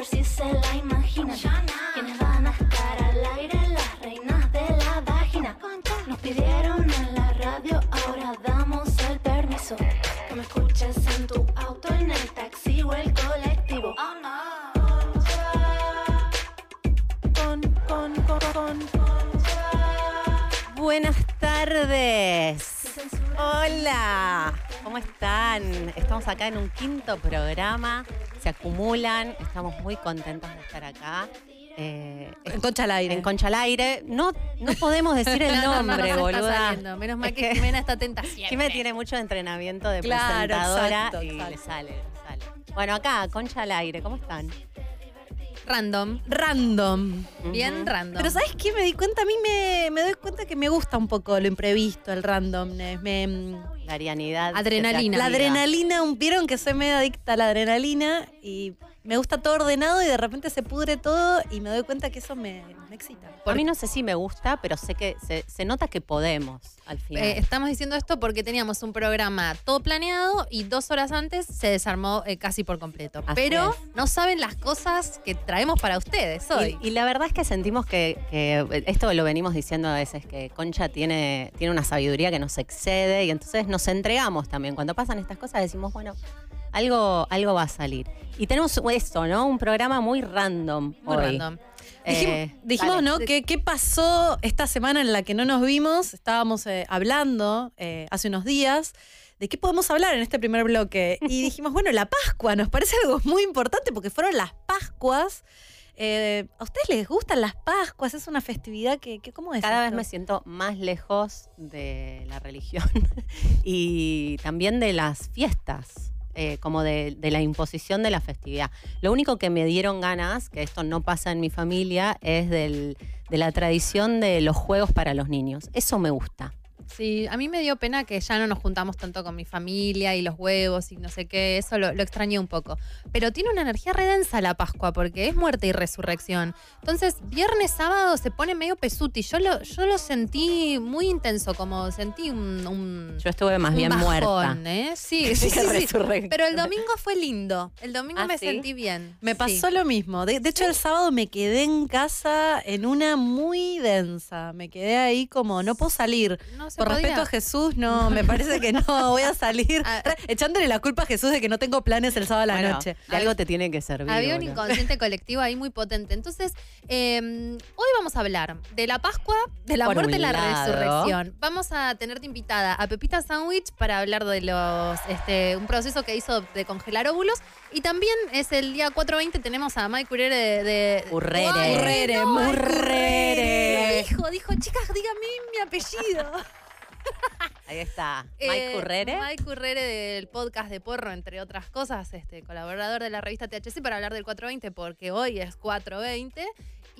ver si se la imaginan. Quienes van a estar al aire, las reinas de la vagina. Nos pidieron en la radio, ahora damos el permiso. Que me escuches en tu auto, en el taxi o el colectivo. Con, con, con. Buenas tardes. Hola. ¿Cómo están? Estamos acá en un quinto programa. Se acumulan. Estamos muy contentos de estar acá. Eh, En Concha al aire. en Concha al aire. No, no podemos decir el No, no, no, nombre, no está boluda. Menos mal que Jimena está atenta siempre. Jimena tiene mucho entrenamiento de Claro, presentadora exacto, y exacto. le sale, le sale. Bueno, acá, Concha al aire. ¿Cómo están? Random. Random. Bien random. Pero ¿sabes qué me di cuenta? A mí me, me doy cuenta que me gusta un poco lo imprevisto, el randomness. Me, mm, La arianidad. Adrenalina. la adrenalina, un- vieron que soy medio adicta a la adrenalina y me gusta todo ordenado y de repente se pudre todo y me doy cuenta que eso me, me excita. A mí no sé si me gusta, pero sé que se, se nota que podemos al final. Eh, estamos diciendo esto porque teníamos un programa todo planeado y dos horas antes se desarmó eh, casi por completo. Así Pero es. no saben las cosas que traemos para ustedes hoy. Y, y la verdad es que sentimos que, que esto lo venimos diciendo a veces, que Concha tiene, tiene una sabiduría que nos excede y entonces nos entregamos también. Cuando pasan estas cosas decimos, bueno, algo, algo va a salir. Y tenemos esto, ¿no? Un programa muy random Muy hoy. random. Dijimos, Eh, dijimos, dale. ¿no? ¿Qué, ¿Qué pasó esta semana en la que no nos vimos? Estábamos eh, hablando eh, hace unos días de qué podemos hablar en este primer bloque. Y dijimos, bueno, la Pascua nos parece algo muy importante porque fueron las Pascuas. Eh, ¿A ustedes les gustan las Pascuas? ¿Es una festividad que, que- cómo es? Cada vez me siento más lejos de la religión y también de las fiestas, eh, como de, de la imposición de la festividad. Lo único que me dieron ganas, que esto no pasa en mi familia, es del- de la tradición de los juegos para los niños. Eso me gusta. Sí, a mí me dio pena que ya no nos juntamos tanto con mi familia y los huevos y no sé qué, eso lo, lo extrañé un poco. Pero tiene una energía redensa la Pascua porque es muerte y resurrección. Entonces, viernes, sábado se pone medio pesuti. Yo lo, yo lo sentí muy intenso, como sentí un, un, Yo estuve más un bien bajón, muerta. ¿eh? Sí, sí, sí. Pero el domingo fue lindo. El domingo ¿Ah, me sí? sentí bien. Me Sí. pasó lo mismo. De, de hecho, el sábado me quedé en casa en una muy densa. Me quedé ahí como, no puedo salir. No se Por podía. respeto a Jesús, no, me parece que no, voy a salir. Ah. Echándole la culpa a Jesús de que no tengo planes el sábado a la Bueno, noche. de algo te tiene que servir. Había un inconsciente colectivo ahí muy potente. Entonces, eh, hoy vamos a hablar de la Pascua, de la Por muerte y la lado. resurrección. Vamos a tenerte invitada a Pepita Sandwich para hablar de los este, un proceso que hizo de congelar óvulos. Y también es el día 420, tenemos a Mike Urere de. de Urrere. Urrere. Urrere. Dijo, dijo, chicas, dígame mi apellido. Ahí está. Mike Eh, Currere. Mike Currere del podcast de Porro, entre otras cosas, este colaborador de la revista THC para hablar del 420, porque hoy es 420.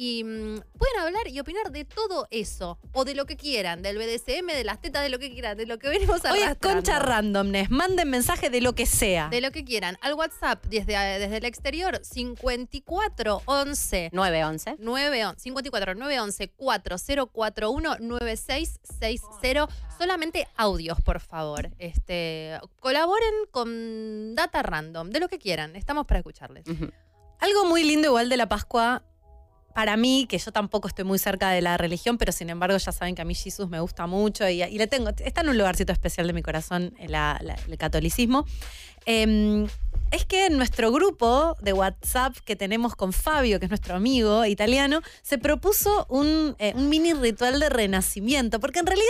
Y mm, pueden hablar y opinar de todo eso, o de lo que quieran, del BDSM, de las tetas, de lo que quieran, de lo que venimos Hoy es concha randomness. Manden mensaje de lo que sea. De lo que quieran. Al WhatsApp desde, desde el exterior, 54 11 911. 9 54 911 4041 9660 solamente audios por favor este colaboren con data random de lo que quieran estamos para escucharles. Algo muy lindo igual de la Pascua, para mí, que yo tampoco estoy muy cerca de la religión, pero sin embargo ya saben que a mí Jesús me gusta mucho y, le tengo, está en un lugarcito especial de mi corazón la- el catolicismo. Eh, es que en nuestro grupo de WhatsApp que tenemos con Fabio, que es nuestro amigo italiano, se propuso un, eh, un mini ritual de renacimiento, porque en realidad,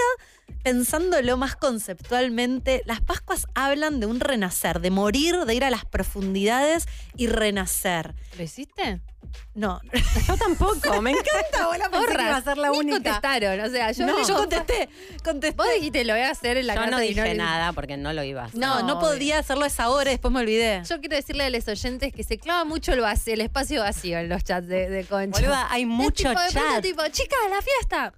pensándolo más conceptualmente, las Pascuas hablan de un renacer, de morir, de ir a las profundidades y renacer. ¿lo hiciste? No, Yo tampoco, me encanta. Hola, pensé que Porras, iba a ser la ni única. contestaron o sea yo, no, yo contesté, contesté. vos dijiste lo voy a hacer en la Yo no y dije nada porque no lo iba a hacer. No, no No, podía hacerlo a esa hora, después me olvidé. yo quiero decirle a los oyentes que se clava mucho el, vacío, el espacio vacío en los chats de, de Concha. Boluda, hay Es mucho tipo, de pronto, chat. tipo, chicas, la fiesta.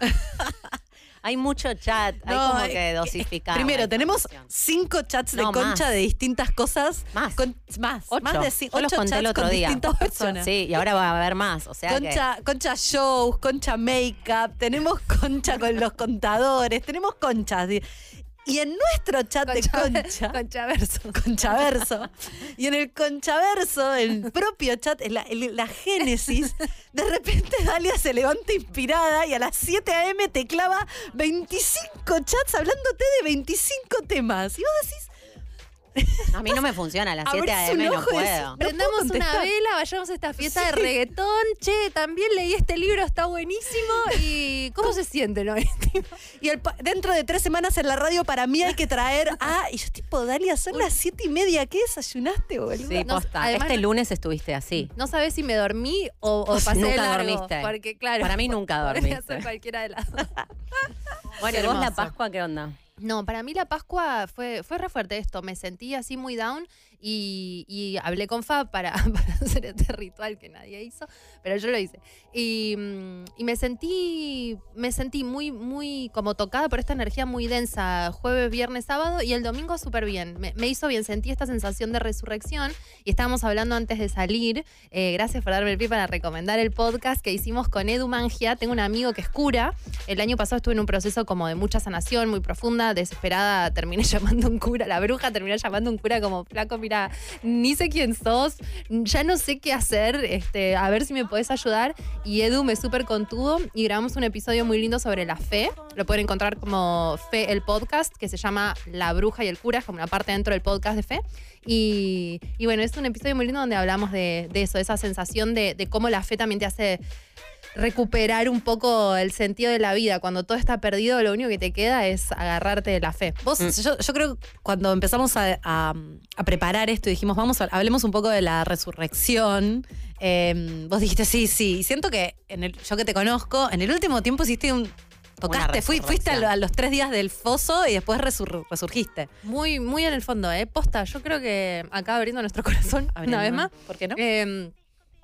Hay mucho chat. Hay como eh, que dosificar. Primero, tenemos cinco chats de concha más. de distintas cosas. Más. Con- más, Ocho. más de ci- Yo los ocho conté el chats otro con día. distintas personas. Sí, y ahora va a haber más. O sea Concha, concha shows, concha makeup, tenemos concha con los contadores, tenemos conchas. Y en nuestro chat de Concha, Conchaverso. Conchaverso, y en el Conchaverso, el propio chat, en la, en la génesis, de repente Dalia se levanta inspirada y a las 7 a.m. te clava 25 chats hablándote de 25 temas. Y vos decís, A mí no me funciona, a las 7 Abrís AM no puedo. No Prendamos puedo una vela, vayamos a esta fiesta de reggaetón. Che, también leí este libro, está buenísimo. ¿Y cómo se siente, no? Y el dentro de tres semanas en la radio para mí hay que traer a... Y yo tipo, Dalia, son las 7 y media, ¿qué desayunaste, boludo? Sí, No, posta. además este lunes estuviste así. No sabes si me dormí o, o pasé Nunca largo, dormiste. Porque, claro. Para mí nunca podría dormiste. ser cualquiera de las dos. Bueno, ¿y Qué vos la. Pascua qué onda? No, para mí la Pascua fue, fue re fuerte esto. Me sentí así muy down y, y hablé con Fab para, para hacer este ritual que nadie hizo, pero yo lo hice. Y, mm, y me sentí, me sentí muy, muy como tocada por esta energía muy densa, jueves, viernes, sábado, y el domingo súper bien. Me, me hizo bien, sentí esta sensación de resurrección. Y estábamos hablando antes de salir. eh, gracias por darme el pie para recomendar el podcast que hicimos con Edu Mangia. Tengo un amigo que es cura. El año pasado estuve en un proceso como de mucha sanación, muy profunda, desesperada. Terminé llamando a un cura, la bruja terminó llamando a un cura como, flaco, mira, ni sé quién sos, ya no sé qué hacer, este, a ver si me podés ayudar. Y Edu me súper contuvo y grabamos un episodio muy lindo sobre la fe. Lo pueden encontrar como Fe, el podcast, que se llama La bruja y el cura, es como una parte dentro del podcast de fe. Y, bueno, es un episodio muy lindo donde hablamos de, eso, de esa sensación de cómo la fe también te hace recuperar un poco el sentido de la vida. Cuando todo está perdido, lo único que te queda es agarrarte de la fe. Vos, yo, yo creo que cuando empezamos a, a- a preparar esto y dijimos, vamos, a- hablemos un poco de la resurrección, eh, vos dijiste, sí, sí. Y siento que en el, yo que te conozco, en el último tiempo hiciste un. Tocaste, fui- fuiste a, lo- a los tres días del foso y después resur- resurgiste. Muy, muy en el fondo, ¿eh? Posta, yo creo que acá abriendo nuestro corazón, una vez más. ¿Por qué no? Eh,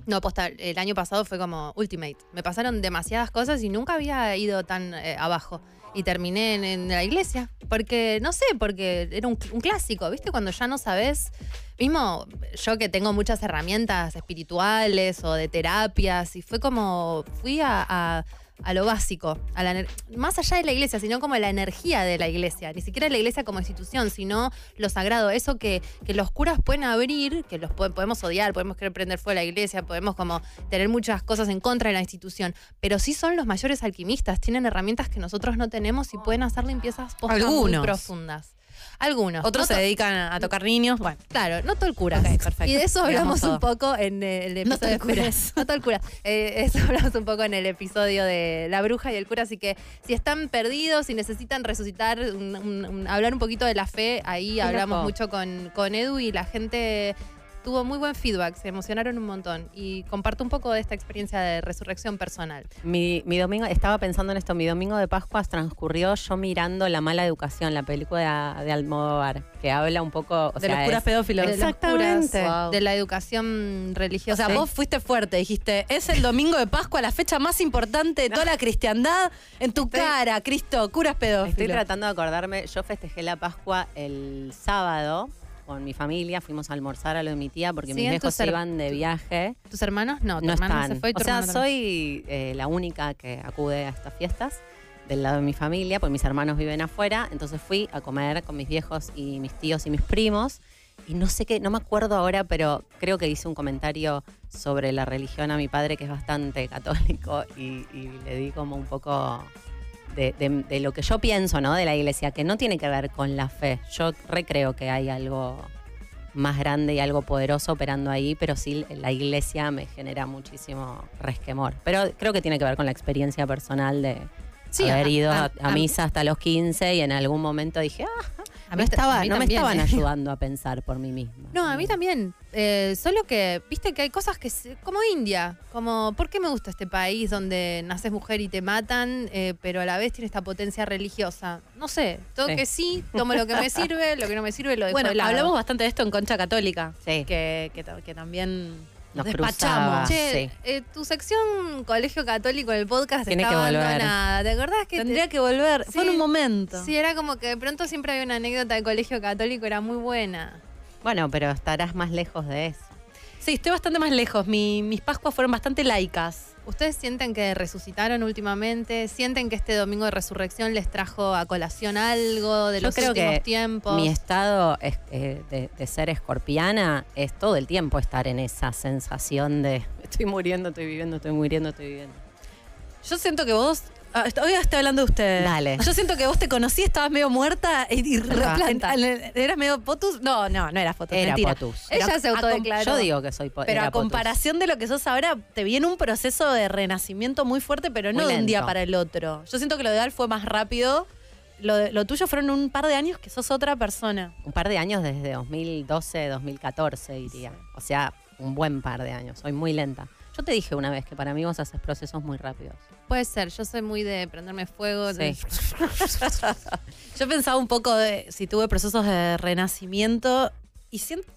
no, posta, el año pasado fue como ultimate. Me pasaron demasiadas cosas y nunca había ido tan eh, abajo. Y terminé en, la iglesia. Porque, no sé, porque era un, un clásico, ¿viste? Cuando ya no sabes. Mismo yo que tengo muchas herramientas espirituales o de terapias, y fue como. Fui a- a lo básico, a la, más allá de la iglesia, sino como la energía de la iglesia, ni siquiera la iglesia como institución, sino lo sagrado, eso que, que los curas pueden abrir, que los po- podemos odiar, podemos querer prender fuego a la iglesia, podemos como tener muchas cosas en contra de la institución, pero sí son los mayores alquimistas, tienen herramientas que nosotros no tenemos y pueden hacer limpiezas posta muy profundas. Algunos. Otros No se dedican a, a tocar niños. Bueno, Claro, no todo el cura. Ok, perfecto. Y de eso hablamos un poco en el No todo episodio el cura. No todo el cura. Eh, eso hablamos un poco en el episodio de La Bruja y el Cura. Así que si están perdidos, si necesitan resucitar, un- un- un- hablar un poquito de la fe, ahí hablamos mucho con, con Edu y la gente tuvo muy buen feedback, se emocionaron un montón. Y comparto un poco de esta experiencia de resurrección personal. Mi, mi domingo, estaba pensando en esto, mi domingo de Pascua transcurrió yo mirando La mala educación, la película de, de Almodóvar, que habla un poco... o de sea, los curas es- pedófilos. De los Exactamente. curas, Wow. de la educación O religiosa. sea, vos fuiste fuerte, dijiste, es el domingo de Pascua, la fecha más importante de toda la cristiandad. En tu Estoy- cara, Cristo, curas pedófilos. Estoy tratando de acordarme, yo festejé la Pascua el sábado con mi familia, fuimos a almorzar a lo de mi tía porque mis viejos se iban de viaje. ¿Tus hermanos? No, tu no hermano están. se fue y tu o sea, soy eh, la única que acude a estas fiestas del lado de mi familia, pues mis hermanos viven afuera, entonces fui a comer con mis viejos y mis tíos y mis primos. Y no sé qué, no me acuerdo ahora, pero creo que hice un comentario sobre la religión a mi padre, que es bastante católico, y, y le di como un poco de, de- de lo que yo pienso, ¿no? De la iglesia, que no tiene que ver con la fe. Yo recreo que hay algo más grande y algo poderoso operando ahí, pero sí la iglesia me genera muchísimo resquemor. Pero creo que tiene que ver con la experiencia personal de Sí, haber a- ido a, a- a misa hasta los 15 y en algún momento dije, ah, A no, mí ta- estaba, a mí no me estaban ¿eh? ayudando a pensar por mí misma. No, a mí también. Eh, solo que, viste que hay cosas que, se- como India, como, ¿por qué me gusta este país donde naces mujer y te matan, eh, pero a la vez tiene esta potencia religiosa? No sé, todo Sí. que sí, tomo lo que me sirve, lo que no me sirve lo dejo Bueno, de lado. hablamos bastante de esto en Concha Católica. Sí. Que, que también nos, Nos despachamos. cruzaba. Che, sí. eh, tu sección Colegio Católico del podcast Tiene está que volver. abandonada. ¿Te acordás que te- Tendría que volver. Fue en un momento. Sí, era como que de pronto siempre había una anécdota de Colegio Católico, era muy buena. Bueno, pero estarás más lejos de eso. Sí, estoy bastante más lejos. Mi- mis Pascuas fueron bastante laicas. ¿Ustedes sienten que resucitaron últimamente? ¿Sienten que este domingo de resurrección les trajo a colación algo de Yo los creo últimos que tiempos? Mi estado es- eh, de, de ser escorpiana es todo el tiempo estar en esa sensación de estoy muriendo, estoy viviendo, estoy muriendo, estoy viviendo. Yo siento que vos. Ah, Hoy estoy hablando de ustedes. Dale. Yo siento que vos te conocí, estabas medio muerta y, y re- planta. en- en- ¿Eras medio potus? No, no, no eras potus. Era mentira. potus. Ella Pero se a com- autodeclaró. Yo digo que soy po- Pero era a potus. comparación de lo que sos ahora, te viene un proceso de renacimiento muy fuerte, pero no Muy de un día lento. para el otro. Yo siento que lo de Al fue más rápido. Lo, de- lo tuyo fueron un par de años que sos otra persona. Un par de años desde 2012, 2014 diría. O sea, un buen par de años. Soy muy lenta. Yo te dije una vez que para mí vos haces procesos muy rápidos. Puede ser, yo soy muy de prenderme fuego. Sí. Yo pensaba un poco de si tuve procesos de renacimiento y siento,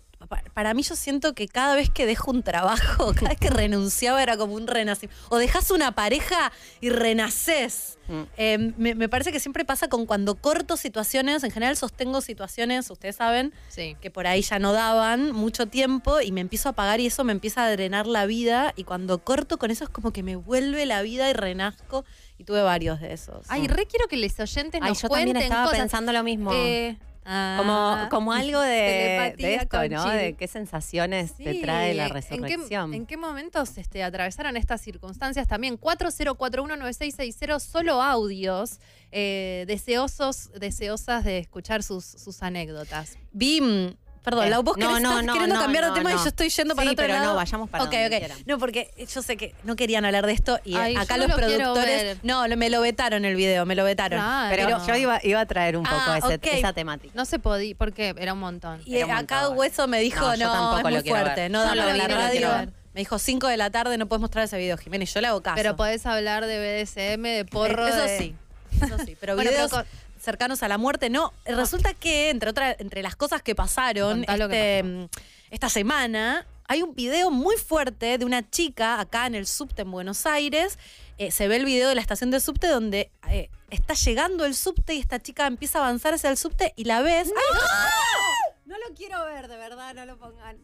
para mí yo siento que cada vez que dejo un trabajo, cada vez que renunciaba era como un renacimiento. O dejas una pareja y renaces. Mm. Eh, me, me parece que siempre pasa con cuando corto situaciones, en general sostengo situaciones, ustedes saben, Sí. que por ahí ya no daban mucho tiempo y me empiezo a pagar y eso me empieza a drenar la vida y cuando corto con eso es como que me vuelve la vida y renazco y tuve varios de esos. Ay, re quiero que los oyentes Ay, nos yo cuenten también estaba cosas. pensando lo mismo. Eh, ah, como algo de, telepatía de esto, ¿no? Chile. De qué sensaciones te trae la ¿en qué- resurrección. ¿En qué, momentos este, atravesaron estas circunstancias también? 40419660, solo audios, eh, deseosos, deseosas de escuchar sus, sus anécdotas. Vi, mm, perdón, Eh, la vos no, querés- no, estás no, queriendo no, cambiar de no, tema y no. yo estoy yendo para Sí, otro pero no, lado. vayamos para Ok, donde ok. quieran. No, porque yo sé que no querían hablar de esto y eh, Ay, acá los no lo productores. No, lo- me lo vetaron el video, me lo vetaron. Pero yo iba, iba a traer un poco Ah, ese- esa temática. No se podía, porque era un montón. Y Era un acá montón. Hueso me dijo, No, no, yo tampoco es muy fuerte, ver. no No la no lo radio. Me dijo 5 de la tarde, no puedes mostrar ese video, Jiménez. Yo le hago caso. Pero podés hablar de BDSM, de porro. Eh, Eso de- sí, eso sí. Pero Bueno, videos pero cercanos a la muerte, no. Resulta que, entre otras, entre las cosas que pasaron este, mm, esta semana, hay un video muy fuerte de una chica acá en el subte en Buenos Aires. Eh, se ve el video de la estación de subte donde eh, está llegando el subte y esta chica empieza a avanzar hacia el subte y la ves. ¡Ay! No lo quiero ver, de verdad, no lo pongan.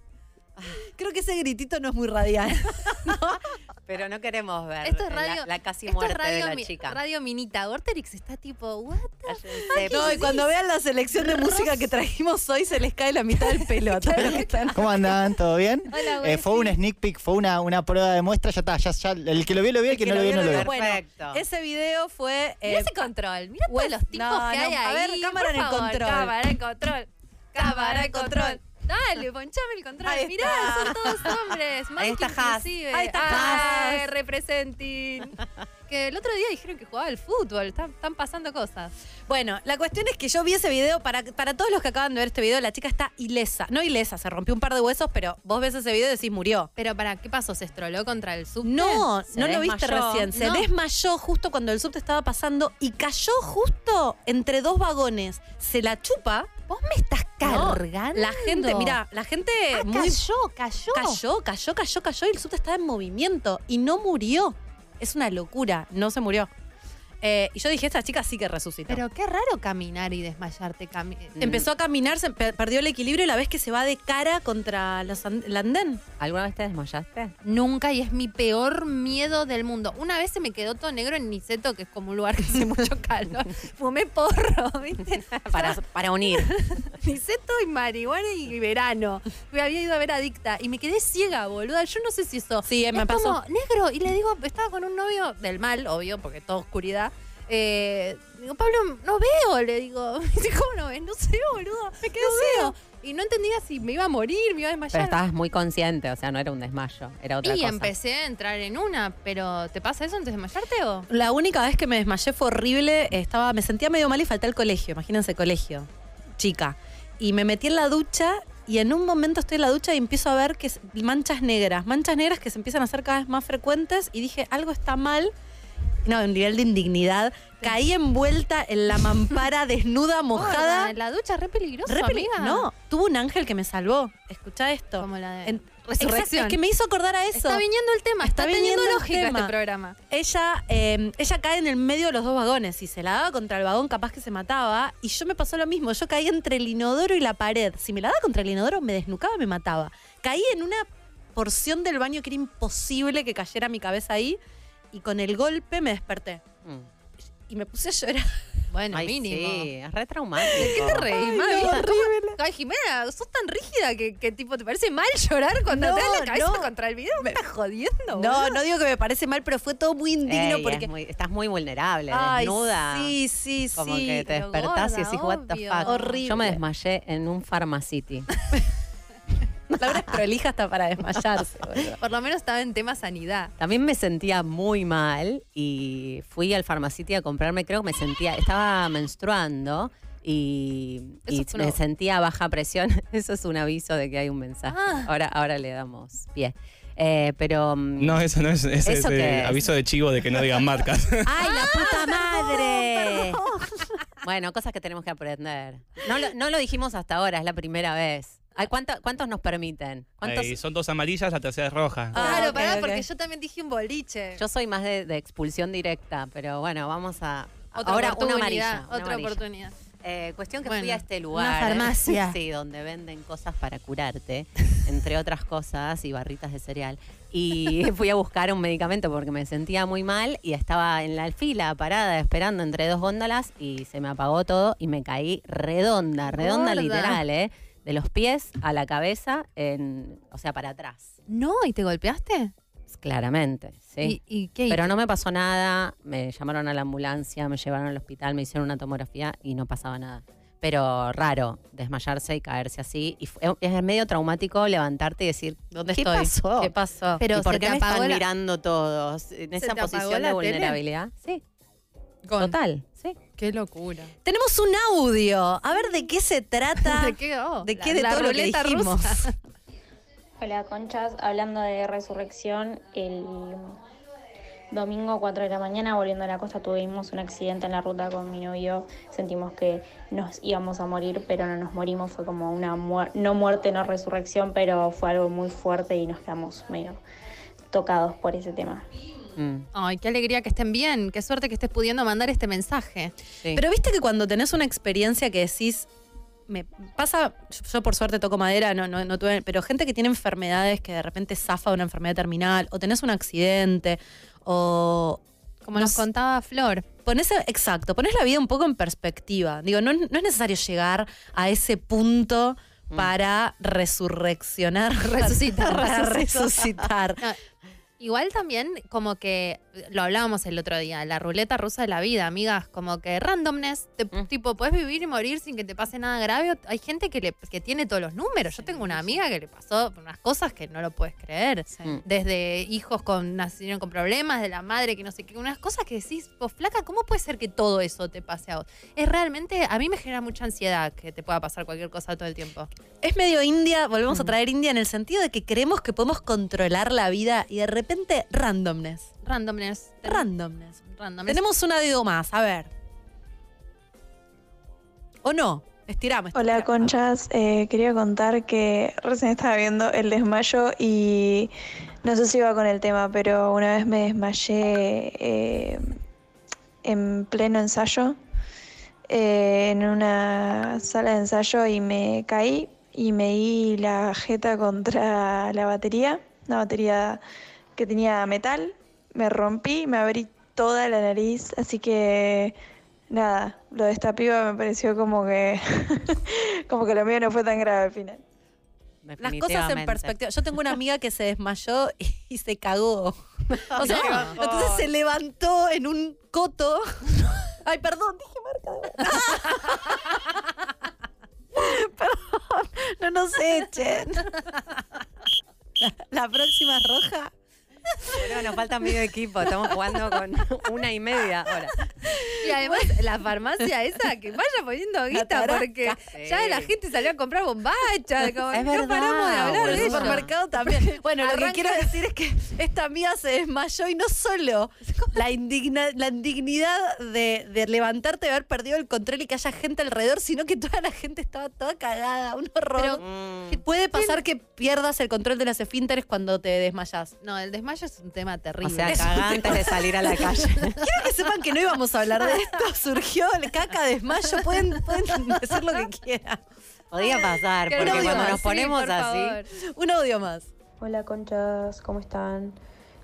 Creo que ese gritito no es muy radial. Pero no queremos ver Esto es radio. la, casi esto es muerte radio, de la mi- chica. radio Minita. Gorterix está tipo, ¿what? Cállense. No, y cuando vean la selección de música que trajimos hoy, se les cae la mitad del pelo a todos los que están. ¿Cómo andan? ¿Todo bien? Hola, Eh, fue un sneak peek, fue una, una prueba de muestra, ya está, ya, ya, el que lo vio, lo vio, el que, no lo vio, no lo vio. Bueno, Perfecto. ese video fue. Mira eh, ese control, mira todos los tipos no, que no, hay a ahí. ver, cámara por en el favor, control. Cámara en control. Cámara en control. Dale, ponchame el control. Ahí Mirá, está. son todos hombres. Más Ahí está Haas. inclusive. Ahí está Ay, Haas. representing. Que el otro día dijeron que jugaba al fútbol. Están, están pasando cosas. Bueno, la cuestión es que yo vi ese video. Para, para todos los que acaban de ver este video, la chica está ilesa. No ilesa, se rompió un par de huesos, pero vos ves ese video y decís murió. Pero para, ¿qué pasó? ¿Se estroló contra el subte? No, no lo viste recién. Se No. desmayó justo cuando el subte estaba pasando y cayó justo entre dos vagones. Se la chupa. ¿Vos me estás No, cargando? La gente, mira, la gente Ah, muy cayó, cayó. Cayó, cayó, cayó, cayó y el subte estaba en movimiento y no murió. Es una locura, no se murió. Eh, y yo dije, esta chica sí que resucitó. Pero qué raro caminar y desmayarte. cami- Empezó a caminar, se per- perdió el equilibrio y la vez que se va de cara contra los el andén. ¿Alguna vez te desmayaste? Nunca y es mi peor miedo del mundo. Una vez se me quedó todo negro en Niceto, que es como un lugar que hace mucho calor. Fumé porro, ¿viste? Para, para unir. Niceto y marihuana y verano. Me había ido a ver Adicta y me quedé ciega, boluda. Yo no sé si eso. Sí, eh, me es pasó. como negro. Y le digo, estaba con un novio del mal, obvio, porque toda oscuridad. Eh, digo, Pablo, no veo, le digo. Me dice, ¿cómo no ves? No sé, boludo. Me quedé ciego. Y no entendía si me iba a morir, me iba a Pero desmayar. estabas muy consciente, o sea, no era un desmayo, era otra Y cosa. empecé a entrar en una, pero ¿te pasa eso antes de desmayarte o? La única vez que me desmayé fue horrible. Estaba, me sentía medio mal y falté al colegio. Imagínense, colegio. Chica. Y me metí en la ducha y en un momento estoy en la ducha y empiezo a ver que manchas negras. Manchas negras que se empiezan a hacer cada vez más frecuentes y dije, algo está mal. No, un nivel de indignidad. Caí envuelta en la mampara desnuda, mojada. Gorda, La ducha re peligrosa, Re peli- amiga. No, tuvo un ángel que me salvó. Escucha esto. Como la de En-. Exacto, es que me hizo acordar a eso. Está viniendo el tema, está, Está teniendo lógica tema. este programa. Ella, eh, ella cae en el medio de los dos vagones. Si se la daba contra el vagón, capaz que se mataba. Y yo me pasó lo mismo. Yo caí entre el inodoro y la pared. Si me la daba contra el inodoro, me desnucaba y me mataba. Caí en una porción del baño que era imposible que cayera mi cabeza ahí. Y con el golpe me desperté. Mm. Y me puse a llorar. Bueno, Ay, mínimo. sí, es re traumático. ¿De qué te reís, Ay, no, ¿Cómo- horrible. Ay, Jimena, sos tan rígida que, que, tipo, ¿te parece mal llorar cuando No, te das la cabeza no. contra el video? ¿Me estás jodiendo? No, boludo? no digo que me parece mal, pero fue todo muy indigno Ey, es porque. muy- estás muy vulnerable, Ay, desnuda. Sí, sí, Como sí. que te despertás y gorda, decís, what the fuck. Horrible. Yo me desmayé en un Pharmacity. Laura es prolija hasta para desmayarse. boludo. Por lo menos estaba en tema sanidad. También me sentía muy mal y fui al Pharmacity a comprarme, creo que me sentía, estaba menstruando y, me sentía a baja presión. Eso es un aviso de que hay un mensaje. Ah. Ahora, ahora le damos pie. Eh, pero... mm, No, eso no es, es ¿Eso qué es? aviso de chivo de que no digan marcas. ¡Ay, la puta madre! Bueno, cosas que tenemos que aprender. No lo, no lo dijimos hasta ahora, es la primera vez. Ay, ¿cuánto- ¿Cuántos nos permiten? ¿Cuántos? Ay, son dos amarillas, la tercera es roja. Ah, claro, ok, pará, porque yo también dije un boliche. Yo soy más de, de expulsión directa, pero bueno, vamos a... otra ahora una amarilla. una Otra amarilla. oportunidad. Eh, cuestión que fui a este lugar. farmacia. Sí, donde venden cosas para curarte, entre otras cosas, y barritas de cereal. Y fui a buscar un medicamento porque me sentía muy mal y estaba en la fila parada esperando entre dos góndolas y se me apagó todo y me caí redonda, redonda Gorda. literal, ¿eh? De los pies a la cabeza, en, o sea, para atrás. No, ¿y te golpeaste? Claramente, sí. ¿Y, y qué? Pero no me pasó nada, me llamaron a la ambulancia, me llevaron al hospital, me hicieron una tomografía y no pasaba nada. Pero raro desmayarse y caerse así. Y fue- es medio traumático levantarte y decir, ¿Dónde ¿qué estoy? pasó? ¿Qué pasó? Pero ¿Y por se qué te me apagó están la- mirando todos en ¿Se esa te apagó posición la de tele? vulnerabilidad? Sí, Con- total, sí. Qué locura. Tenemos un audio. A ver de qué se trata. ¿De qué? Oh, ¿De la- qué de la todo lo que dijimos? rusa. Hola Conchas, hablando de resurrección, el domingo 4 de la mañana volviendo a la costa tuvimos un accidente en la ruta con mi novio, sentimos que nos íbamos a morir, pero no nos morimos, fue como una muer- no muerte, no resurrección, pero fue algo muy fuerte y nos quedamos medio tocados por ese tema. Mm, Ay, qué alegría que estén bien. Qué suerte que estés pudiendo mandar este mensaje. sí. Pero viste que cuando tenés una experiencia que decís, me pasa, yo, yo por suerte toco madera, no, no, no tuve, pero gente que tiene enfermedades que de repente zafa de una enfermedad terminal, o tenés un accidente, o Como No nos contaba Flor. pones, exacto, pones la vida un poco en perspectiva. Digo, no, no es necesario llegar a ese punto para resurreccionar, Resucitar, para resucitar. resucitar. No, Igual también como que lo hablábamos el otro día, la ruleta rusa de la vida, amigas, como que randomness, te- Mm. tipo, puedes vivir y morir sin que te pase nada grave. Hay gente que, le, que tiene todos los números. Yo tengo una amiga que le pasó unas cosas que no lo puedes creer. Mm. Desde hijos con nacieron con problemas, de la madre que no sé qué, unas cosas que decís, pues flaca, ¿cómo puede ser que todo eso te pase a vos? Es realmente, a mí me genera mucha ansiedad que te pueda pasar cualquier cosa todo el tiempo. Es medio India, volvemos a traer India en el sentido de que creemos que podemos controlar la vida y de repente randomness. Randomness. Randomness. Randomness. Tenemos un audio más, a ver. ¿O no? Estiramos. Hola estiramos. Conchas, Eh, quería contar que recién estaba viendo el desmayo y no sé si va con el tema, pero una vez me desmayé eh, en pleno ensayo, eh, en una sala de ensayo y me caí y me di la jeta contra la batería, una batería que tenía metal, me rompí, me abrí toda la nariz, así que nada, lo de esta piba me pareció como que como que lo mío no fue tan grave al final. Las cosas en perspectiva. Yo tengo una amiga que se desmayó y, y se cagó. O sea, No. entonces se levantó en un coto. Ay, perdón, dije marca de. Perdón, no nos echen. La, la próxima es roja. Boludo, nos falta medio equipo, estamos jugando con una y media ahora. Y además, la farmacia esa, que vaya poniendo guita, porque ya la gente salió a comprar bombachas. Como, Es no verdad, paramos de hablar El de eso. supermercado también. Bueno, lo que quiero decir es que esta amiga se desmayó y no solo la, indigna, la indignidad de, de levantarte y haber perdido el control y que haya gente alrededor, sino que toda la gente estaba toda cagada, un horror. Pero- Mm, Puede pasar que pierdas el control de las esfínteres cuando te desmayas. No, el desmayo es un tema o terrible. sea, Es un cagá antes de salir a la calle. Quiero que sepan que no íbamos a hablar de esto. Surgió el caca desmayo. Pueden, pueden decir lo que quieran. Podía pasar, Que porque cuando nos ponemos así. favor. Un audio más. Hola conchas, ¿cómo están?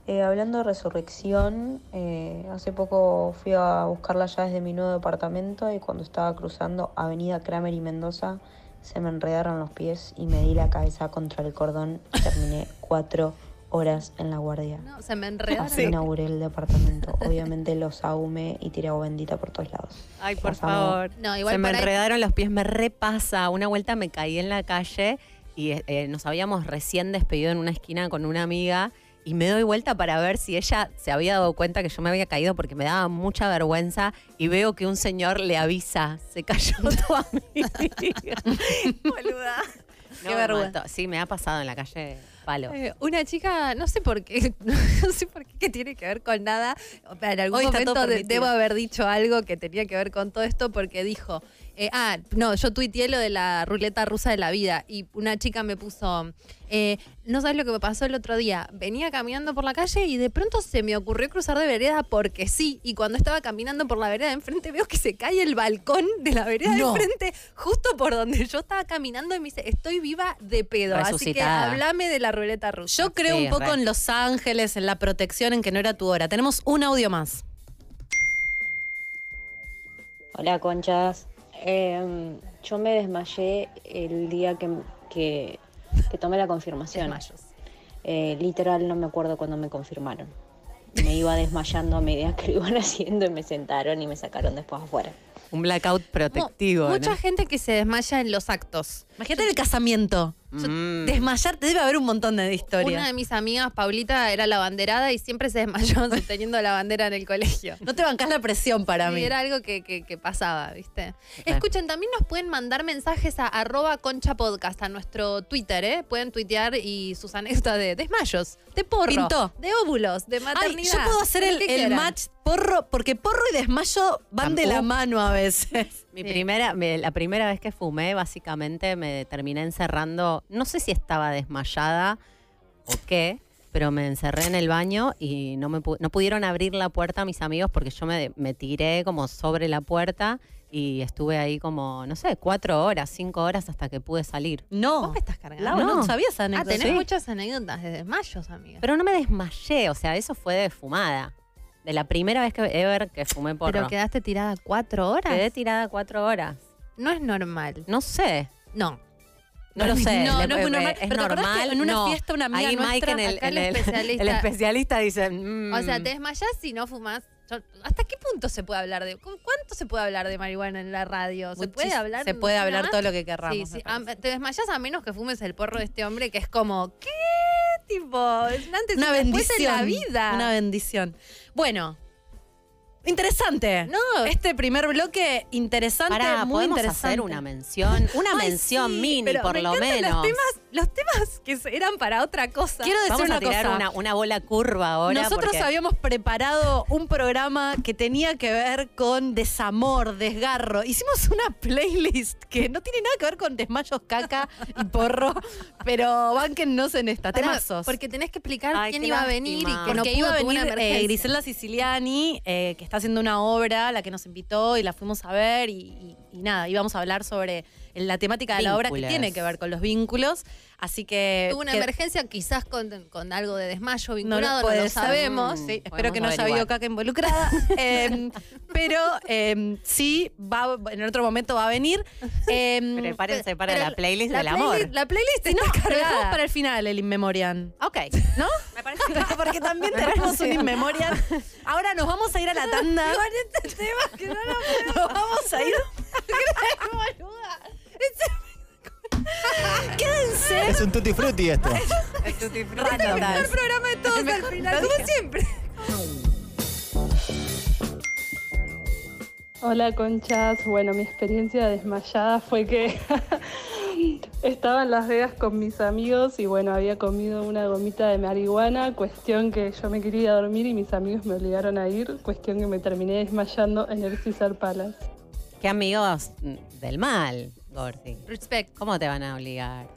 Eh, hablando de resurrección, eh, hace poco fui a buscar las llaves de mi nuevo departamento y cuando estaba cruzando Avenida Kramer y Mendoza se me enredaron los pies y me di la cabeza contra el cordón y terminé cuatro horas en la guardia. No, se me enredaron. Así inauguré el departamento. Obviamente los ahumé y tiré agua bendita por todos lados. Ay, por Las amo. favor. No, igual Se me por ahí- enredaron los pies, me repasa. Una vuelta me caí en la calle y eh, nos habíamos recién despedido en una esquina con una amiga y me doy vuelta para ver si ella se había dado cuenta que yo me había caído porque me daba mucha vergüenza y veo que un señor le avisa, se cayó tu amiga. Boluda. Qué No, vergüenza. mato. Sí, me ha pasado en la calle palo. Eh, una chica, no sé por qué, no sé por qué que tiene que ver con nada. En algún Hoy momento de- debo haber dicho algo que tenía que ver con todo esto porque dijo, eh, ah, no, yo tuiteé lo de la ruleta rusa de la vida y una chica me puso, eh, no sabes lo que me pasó el otro día. Venía caminando por la calle y de pronto se me ocurrió cruzar de vereda porque sí. Y cuando estaba caminando por la vereda de enfrente veo que se cae el balcón de la vereda No. de enfrente justo por donde yo estaba caminando y me dice, estoy viva de pedo. Así que hablame de la ruleta rusa. Yo creo Sí, un poco re. en Los Ángeles, en la protección, en que no era tu hora. Tenemos un audio más. Hola conchas, Em, yo me desmayé el día que, que, que tomé la confirmación. Eh, literal no me acuerdo cuando me confirmaron. Me iba desmayando a medida que lo iban haciendo y me sentaron y me sacaron después afuera. Un blackout protectivo. Mucha ¿no? gente que se desmaya en los actos. Imagínate en el casamiento. Mm. Desmayarte debe haber un montón de historias. Una de mis amigas, Paulita, era la banderada y siempre se desmayó sosteniendo la bandera en el colegio. No te bancás la presión para Sí, mí. era algo que, que- que pasaba, ¿viste? Escuchen, también nos pueden mandar mensajes a arroba concha podcast, a nuestro Twitter, ¿eh? Pueden tuitear y sus anécdotas de desmayos, de porro, Pintó. de óvulos, de Ay, maternidad. yo puedo hacer el, el match porro, porque porro y desmayo van de la mano a veces. Mi primera, me- la primera vez que fumé, básicamente me terminé encerrando. No sé si estaba desmayada o qué, pero me encerré en el baño y no me pu- no pudieron abrir la puerta a mis amigos porque yo me, me tiré como sobre la puerta y estuve ahí como, no sé, cuatro horas, cinco horas hasta que pude salir. No. ¿Vos me estás cargando? Lau, no, sabías Ah, anécdota. tenés Sí. muchas anécdotas de desmayos, amiga. Pero no me desmayé, o sea, eso fue de fumada. De la primera vez que ever que fumé porro. Pero quedaste tirada cuatro horas. Quedé tirada cuatro horas. No es normal. No sé. No. No lo sé. No, Le- no es muy normal. Es Pero ¿te acordás que normal. en una no. fiesta una amiga Ahí Mike nuestra, en el, acá en el el- especialista- el especialista dice. mm, O sea, te desmayás si no fumás. Yo- ¿Hasta qué punto se puede hablar de.? ¿cu- ¿Cuánto se puede hablar de marihuana en la radio? ¿Se puede hablar? se puede hablar todo lo que querramos, Sí, sí. Te desmayás a menos que fumes el porro de este hombre que es como. ¿Qué? Tipo, antes y Una un después bendición. en la vida. Una bendición. Bueno. Interesante. No. Este primer bloque, interesante, Pará, muy podemos interesante. hacer una mención, una Ay, mención sí, mini pero por me lo menos. Los temas, los temas que eran para otra cosa. Quiero decir Vamos una a tirar cosa. una, una bola curva ahora. Nosotros porque- habíamos preparado un programa que tenía que ver con desamor, desgarro. Hicimos una playlist que no tiene nada que ver con desmayos, caca y porro, pero bánquennos en esta, Pará, temazos. Porque tenés que explicar Ay, quién iba a venir y que no pudo, iba a venir eh. Grisela Siciliani, eh, que está haciendo una obra, la que nos invitó y la fuimos a ver y, y- y nada, íbamos a hablar sobre la temática de la obra que Vínculos. tiene que ver con los vínculos. Así que... Tuvo una que- emergencia quizás con, con algo de desmayo no vinculado, no, lo ser. sabemos. Sí, espero que no haya averiguar. habido caca involucrada. Em, pero em, sí, va, en otro momento va a venir. Em, Prepárense para la playlist la del playlist- amor. La playlist no, está lo dejamos cargada. para el final, el Inmemorian. Ok. ¿No? Me parece Porque también tenemos un Inmemorian. Ahora nos vamos a ir a la tanda. este tema que no lo Nos vamos a ir. Quédense. Es un tutti frutti esto. el mejor programa de todos al final, como siempre. Hola conchas, bueno mi experiencia desmayada fue que estaba en Las Vegas con mis amigos y bueno había comido una gomita de marihuana, cuestión que yo me quería dormir y mis amigos me obligaron a ir, cuestión que me terminé desmayando en el Caesar Palace. Qué amigos del mal, Gordi. Respect. ¿Cómo te van a obligar?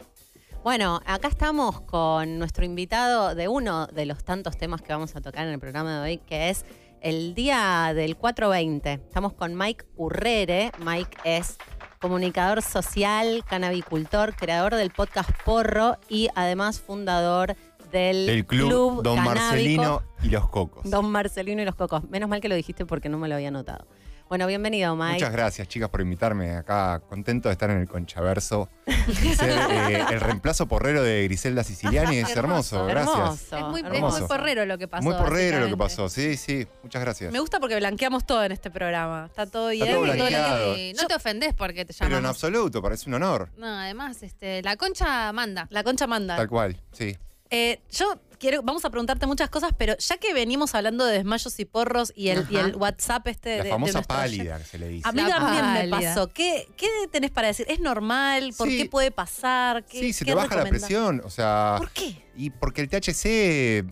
Bueno, acá estamos con nuestro invitado de uno de los tantos temas que vamos a tocar en el programa de hoy, que es el día del 420. Estamos con Mike Urrere. Mike es comunicador social, canabicultor, creador del podcast Porro y además fundador del, club, Don canábico Marcelino y los Cocos. Don Marcelino y los Cocos. Menos mal que lo dijiste porque no me lo había notado. Bueno, bienvenido, Mike. Muchas gracias, chicas, por invitarme acá. Contento de estar en el Conchaverso. Ser eh, el reemplazo porrero de Griselda Siciliani es hermoso, gracias. Es muy, es hermoso. muy porrero lo que pasó. Muy porrero lo que pasó, sí, sí. Muchas gracias. Me gusta porque blanqueamos todo en este programa. Está todo bien. Está todo que- no te ofendés porque te Pero en llamamos. absoluto, parece un honor. No, además, este, la concha manda. La concha manda. Tal cual, sí. Eh, yo quiero, vamos a preguntarte muchas cosas, pero ya que venimos hablando de desmayos y porros y el, y el WhatsApp este de, La de famosa pálida que se le dice. A mí La también me pasó. ¿Qué, ¿Qué tenés para decir? ¿Es normal? ¿Por Sí. qué puede pasar? ¿Qué, Sí, se qué te baja la presión. O sea. ¿Por qué? Y porque el THC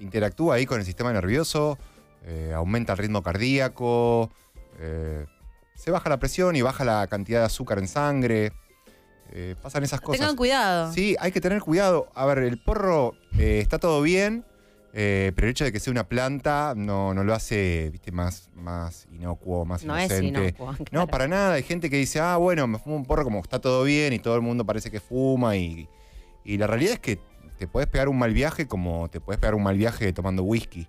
interactúa ahí con el sistema nervioso, eh, aumenta el ritmo cardíaco, eh, se baja la presión y baja la cantidad de azúcar en sangre. Eh, pasan esas cosas. Tengan cuidado. Sí, hay que tener cuidado. A ver, el porro eh, está todo bien, eh, pero el hecho de que sea una planta no, no lo hace viste, más, más inocuo, más No es inocuo, No, claro. para nada. Hay gente que dice, ah, bueno, me fumo un porro como está todo bien y todo el mundo parece que fuma. Y, y la realidad es que te puedes pegar un mal viaje como te puedes pegar un mal viaje tomando whisky.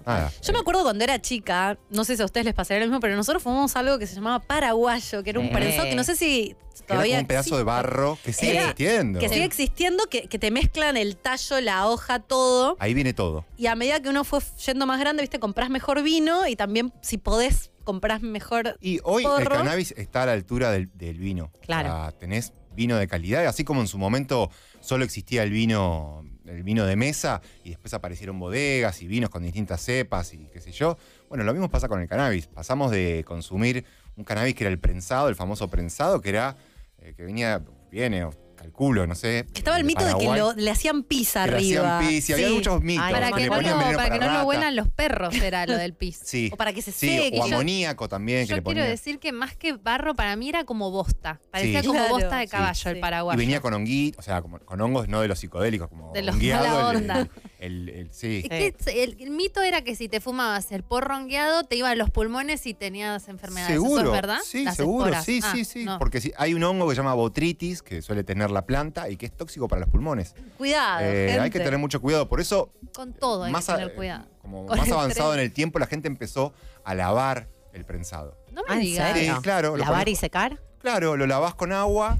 Eh, nada. Yo me acuerdo cuando era chica, no sé si a ustedes les pasaría lo mismo, pero nosotros fumamos algo que se llamaba paraguayo, que era un prensado que no sé si Era todavía como un pedazo de barro que sigue Era- existiendo. Que sigue existiendo, que, que te mezclan el tallo, la hoja, todo. Ahí viene todo. Y a medida que uno fue yendo más grande, viste, comprás mejor vino y también, si podés, comprás mejor. Y hoy el cannabis está a la altura del, del vino. Claro. O sea, tenés vino de calidad, así como en su momento solo existía el vino, el vino de mesa, y después aparecieron bodegas y vinos con distintas cepas y qué sé yo. Bueno, lo mismo pasa con el cannabis. Pasamos de consumir un cannabis que era el prensado, el famoso prensado, que era, eh, que venía, viene, calculo, no sé. Estaba el mito de que Paraguay, lo- le hacían pizza que le arriba. hacían pis, y había Sí. muchos mitos. Ay, Para que no, para que no lo huelan los perros era lo del pis. Sí. O para que se Sí, seque. o yo- amoníaco también que Yo le quiero decir que más que barro, para mí era como bosta. Parecía Sí. como Claro. bosta de caballo Sí. el Y paraguayo. venía con honguitos, o sea, como- con hongos no de los psicodélicos, como De los mala onda. el- el- sí. Es que el, el mito era que si te fumabas el porro hongueado, te iban los pulmones y tenías enfermedades. ¿Eso Seguro, es verdad? sí, Las seguro, esporas. sí, Ah, sí, sí. no. Porque sí, hay un hongo que se llama botritis, que suele tener la planta y que es tóxico para los pulmones. Cuidado, Eh, gente. hay que tener mucho cuidado. Por eso, Con todo hay más, que a- tener cuidado. como Con más el avanzado tren. en el tiempo, la gente empezó a lavar el prensado. No Ah, me ¿en digas. Sí, claro, ¿Lavar y secar? Claro, lo lavás con agua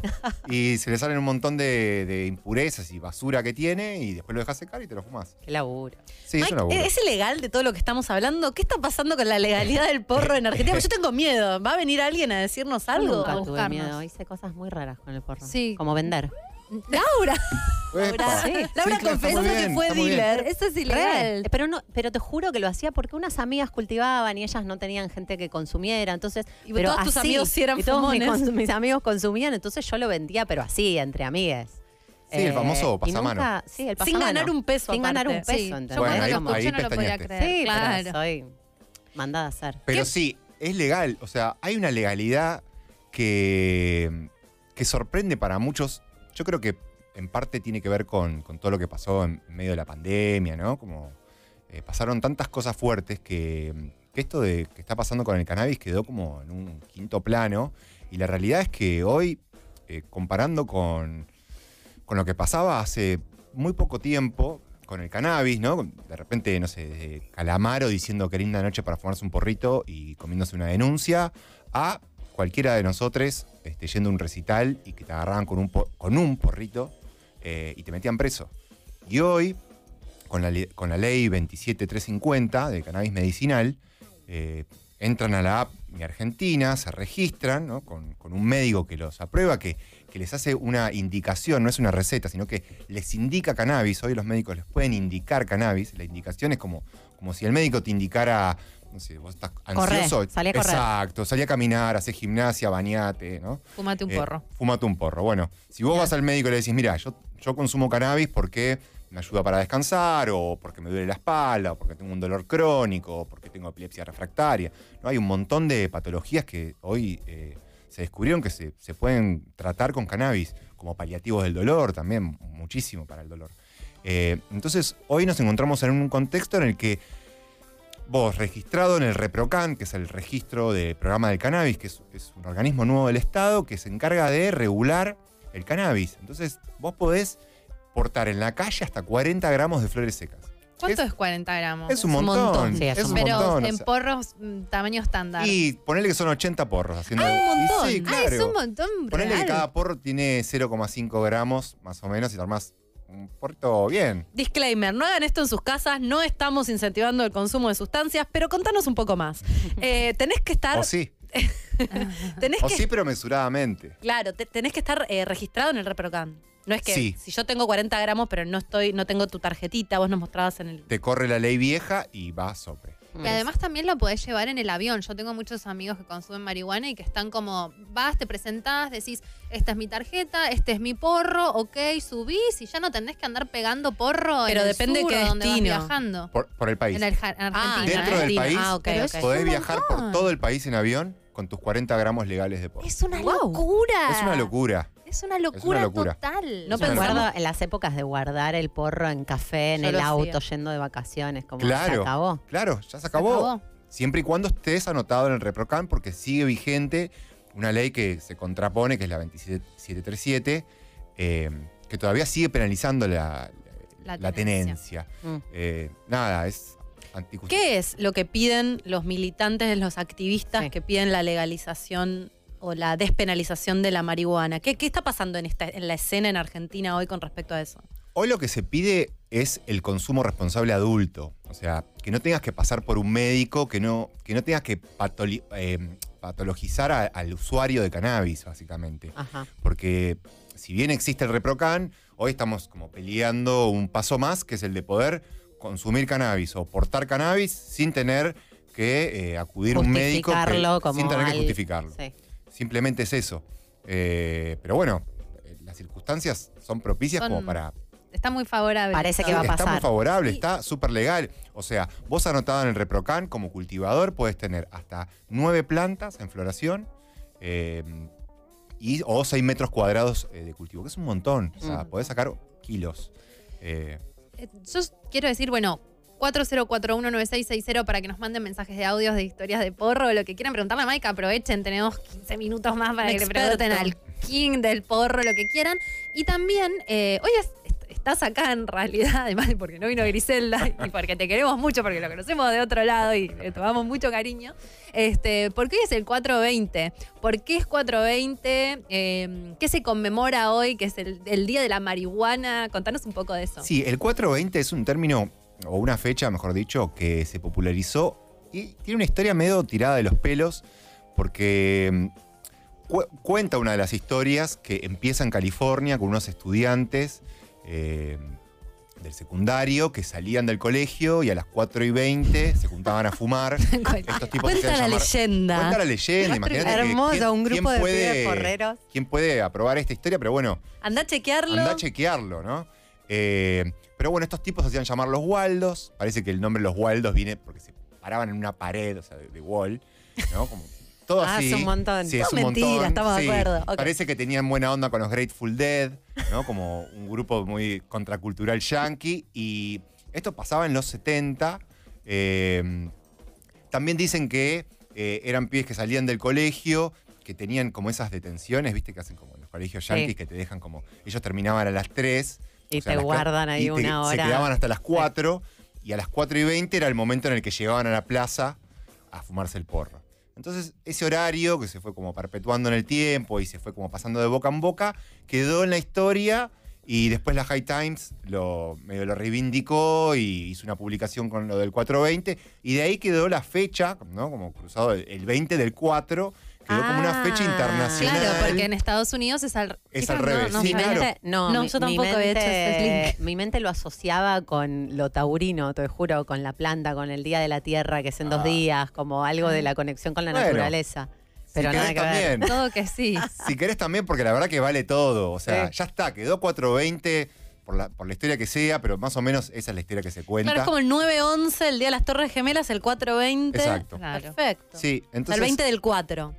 y se le salen un montón de, de impurezas y basura que tiene y después lo dejas secar y te lo fumas. Qué laburo. Sí, es un laburo. ¿Es ilegal de todo lo que estamos hablando? ¿Qué está pasando con la legalidad del porro en Argentina? Yo tengo miedo. ¿Va a venir alguien a decirnos algo? Nunca a tuve miedo. Hice cosas muy raras con el porro. Sí. Como vender. Laura. Sí. Laura confesó muy que fue dealer. Eso es ilegal. Pero no, pero te juro que lo hacía porque unas amigas cultivaban y ellas no tenían gente que consumiera. Entonces, Y pero todos tus amigos sí eran y todos mis, amigos consumían, entonces yo lo vendía, pero así, entre amigues. Sí, el famoso y pasamano. nunca- sí, el Sin ganar un peso Sin ganar un peso, Sí, yo no lo podía creer. Sí, claro. pero soy mandada a hacer. Pero sí, es legal. O sea, hay una legalidad que, que sorprende para muchos. Yo creo que en parte tiene que ver con, todo lo que pasó en, medio de la pandemia, ¿no? Como eh, pasaron tantas cosas fuertes que, esto de que está pasando con el cannabis quedó como en un quinto plano. Y la realidad es que hoy, eh, comparando con, con lo que pasaba hace muy poco tiempo con el cannabis, ¿no? De repente, no sé, de Calamaro diciendo que linda noche para fumarse un porrito y comiéndose una denuncia, a cualquiera de nosotros este, yendo a un recital y que te agarraban con un, con un porrito eh, y te metían preso. Y hoy, con la, con la ley 27350 de cannabis medicinal, eh, entran a la app Mi Argentina, se registran con, con un médico que los aprueba, que, que les hace una indicación, no es una receta, sino que les indica cannabis. Hoy los médicos les pueden indicar cannabis. La indicación es como, como si el médico te indicara, no sé, vos estás ansioso. salí a correr. Exacto, salí a caminar, hacer gimnasia, bañate, ¿no? Fúmate un Eh, porro. fúmate un porro. Bueno, si vos vas al médico y le decís, mira, yo, yo consumo cannabis porque me ayuda para descansar, o porque me duele la espalda, o porque tengo un dolor crónico, o porque tengo epilepsia refractaria. ¿no? Hay un montón de patologías que hoy eh, se descubrieron que se, se pueden tratar con cannabis, como paliativos del dolor también, muchísimo para el dolor. Eh, entonces, hoy nos encontramos en un contexto en el que vos, registrado en el ReproCan, que es el registro de programa del cannabis, que es, es un organismo nuevo del Estado que se encarga de regular el cannabis. Entonces, vos podés portar en la calle hasta 40 gramos de flores secas. ¿Cuánto es, 40 gramos? Es un montón. Sí, es es un un Pero montón. o en sea, porros mm, tamaño estándar. y ponele que son 80 porros haciendo. ¡Ah, un y montón! Sí, Ah, es un montón Ponele real. que cada porro tiene 0,5 gramos, más o menos, y armás un porto bien. Disclaimer, no hagan esto en sus casas, no estamos incentivando el consumo de sustancias, pero contanos un poco más. Eh, tenés que estar... O sí. tenés O que, sí, pero mesuradamente. Claro, te- tenés que estar eh, registrado en el ReproCan. No es que Sí. si yo tengo 40 gramos, pero no estoy, no tengo tu tarjetita, vos nos mostrabas en el. Te corre la ley vieja y va Y además también lo podés llevar en el avión. Yo tengo muchos amigos que consumen marihuana y que están como, vas, te presentás, decís, esta es mi tarjeta, este es mi porro, ok, subís y ya no tenés que andar pegando porro Pero en el depende sur qué o donde vas destino. viajando. Por, por el país. En, el, Ah, Argentina. Dentro ¿eh? del país Ah, podés viajar por todo el país en avión con tus 40 gramos legales de porro. Es una Wow. locura. Es una locura. Es una locura, locura. total. No pensaba en las épocas de guardar el porro en café, en Yo el auto, hacía. yendo de vacaciones, como Claro. se acabó. Claro, ya se Se acabó. Siempre y cuando estés anotado en el ReproCan, porque sigue vigente una ley que se contrapone, que es la 27737, eh, que todavía sigue penalizando la, La la tenencia. tenencia. Mm. Eh, nada, es. ¿Qué es lo que piden los militantes, los activistas Sí. que piden la legalización o la despenalización de la marihuana? ¿Qué, qué está pasando en, esta, en la escena en Argentina hoy con respecto a eso? Hoy lo que se pide es el consumo responsable adulto. O sea, que no tengas que pasar por un médico, que no, que no tengas que patoli- eh, patologizar a- al usuario de cannabis, básicamente. Ajá. Porque si bien existe el ReproCan, hoy estamos como peleando un paso más, que es el de poder consumir cannabis o portar cannabis sin tener que eh, acudir a un médico. que- Justificarlo como sin tener que justificarlo. Sí. Simplemente es eso. Eh, pero bueno, eh, las circunstancias son propicias Son- como para Está muy favorable. Parece que va a Está muy pasar. favorable, está súper legal. O sea, vos anotado en el ReproCan como cultivador puedes tener hasta nueve plantas en floración eh, y, o seis metros cuadrados eh, de cultivo, que es un montón. O sea, Mm. podés sacar kilos. Eh, Yo quiero decir, bueno, 40419660 para que nos manden mensajes de audios de historias de porro lo que quieran preguntarle a Mike. Aprovechen, tenemos 15 minutos más para que le pregunten al king del porro, lo que quieran. Y también, eh, hoy es- est- estás acá en realidad, además de porque no vino Griselda y porque te queremos mucho, porque lo conocemos de otro lado y le tomamos mucho cariño. Este, porque hoy es el 420. ¿Por qué es 420? Eh, ¿Qué se conmemora hoy? Que es el, el día de la marihuana. Contanos un poco de eso. Sí, el 420 es un término, o una fecha, mejor dicho, que se popularizó y tiene una historia medio tirada de los pelos, porque mm, cu- cuenta una de las historias que empieza en California con unos estudiantes eh, del secundario que salían del colegio y a las 4 y 20 se juntaban a fumar. Estos tipos Cuenta la llamar- leyenda. Cuenta la leyenda, imagínate. que- Hermoso, quién- un grupo de puede- porreros. ¿Quién puede aprobar esta historia? Pero bueno, Anda a chequearlo. Anda a chequearlo, ¿no? Eh, pero bueno, estos tipos se hacían llamar los Waldos. Parece que el nombre los Waldos viene porque se paraban en una pared, o sea, de, de wall, ¿no? Como todo Ah, así. es un montón. Sí, es Todo un mentira, montón. estamos de acuerdo. Parece que tenían buena onda con los Grateful Dead, ¿no? Como un grupo muy contracultural yankee. Y esto pasaba en los 70. eh, también dicen que eh, eran pibes que salían del colegio, que tenían como esas detenciones, ¿viste? Que hacen como en los colegios Sí. que te dejan como. Ellos terminaban a las 3. Y o sea, te guardan ahí y te- una Se hora. quedaban hasta las 4 y a las 4 y 20 era el momento en el que llegaban a la plaza a fumarse el porro. Entonces, ese horario que se fue como perpetuando en el tiempo y se fue como pasando de boca en boca, quedó en la historia y después la High Times lo, medio lo reivindicó y hizo una publicación con lo del 420 y de ahí quedó la fecha, ¿no? Como cruzado el 20 del 4, quedó como una fecha Ah, internacional. Claro, porque en Estados Unidos es al, Es al revés, No, sí, mi no, claro. mente, no, No, mi- yo mi tampoco había hecho ese mente- link. Mi mente lo asociaba con lo taurino, te juro, con la planta, con el Día de la Tierra, que es en dos Ah. días, como algo de la conexión con la Bueno, naturaleza. Pero si nada querés que ver. también. Todo que sí. Si querés también, porque la verdad que vale todo. O sea, Sí. ya está, quedó 420 por la, por la historia que sea, pero más o menos esa es la historia que se cuenta. Claro, es como el 9-11, el día de las Torres Gemelas, el 4-20. Exacto. Claro. Perfecto. Sí, O sea, entonces. el 20 del 4.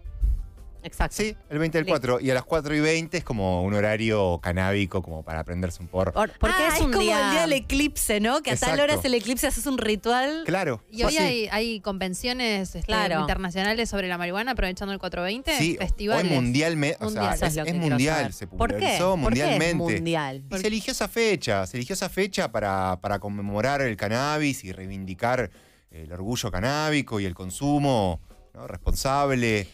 Exacto. Sí, el 20 del 4. Y a las 4 y 20 es como un horario canábico, como para prenderse un porro. Por- porque Ah, es un como día. el día del eclipse, ¿no? Que a tal Exacto. hora es el eclipse, haces un ritual. Claro. Y hoy así. hay, hay convenciones este, Claro. internacionales sobre la marihuana aprovechando el 420, Sí, festivales. hoy mundialmente, o sea, Mundial. Eso es, es lo que es quiero mundial, saber. se ¿Por qué? popularizó ¿Por qué es mundialmente. mundial? Y se eligió esa fecha, se eligió esa fecha para, para conmemorar el cannabis y reivindicar el orgullo canábico y el consumo ¿no? responsable.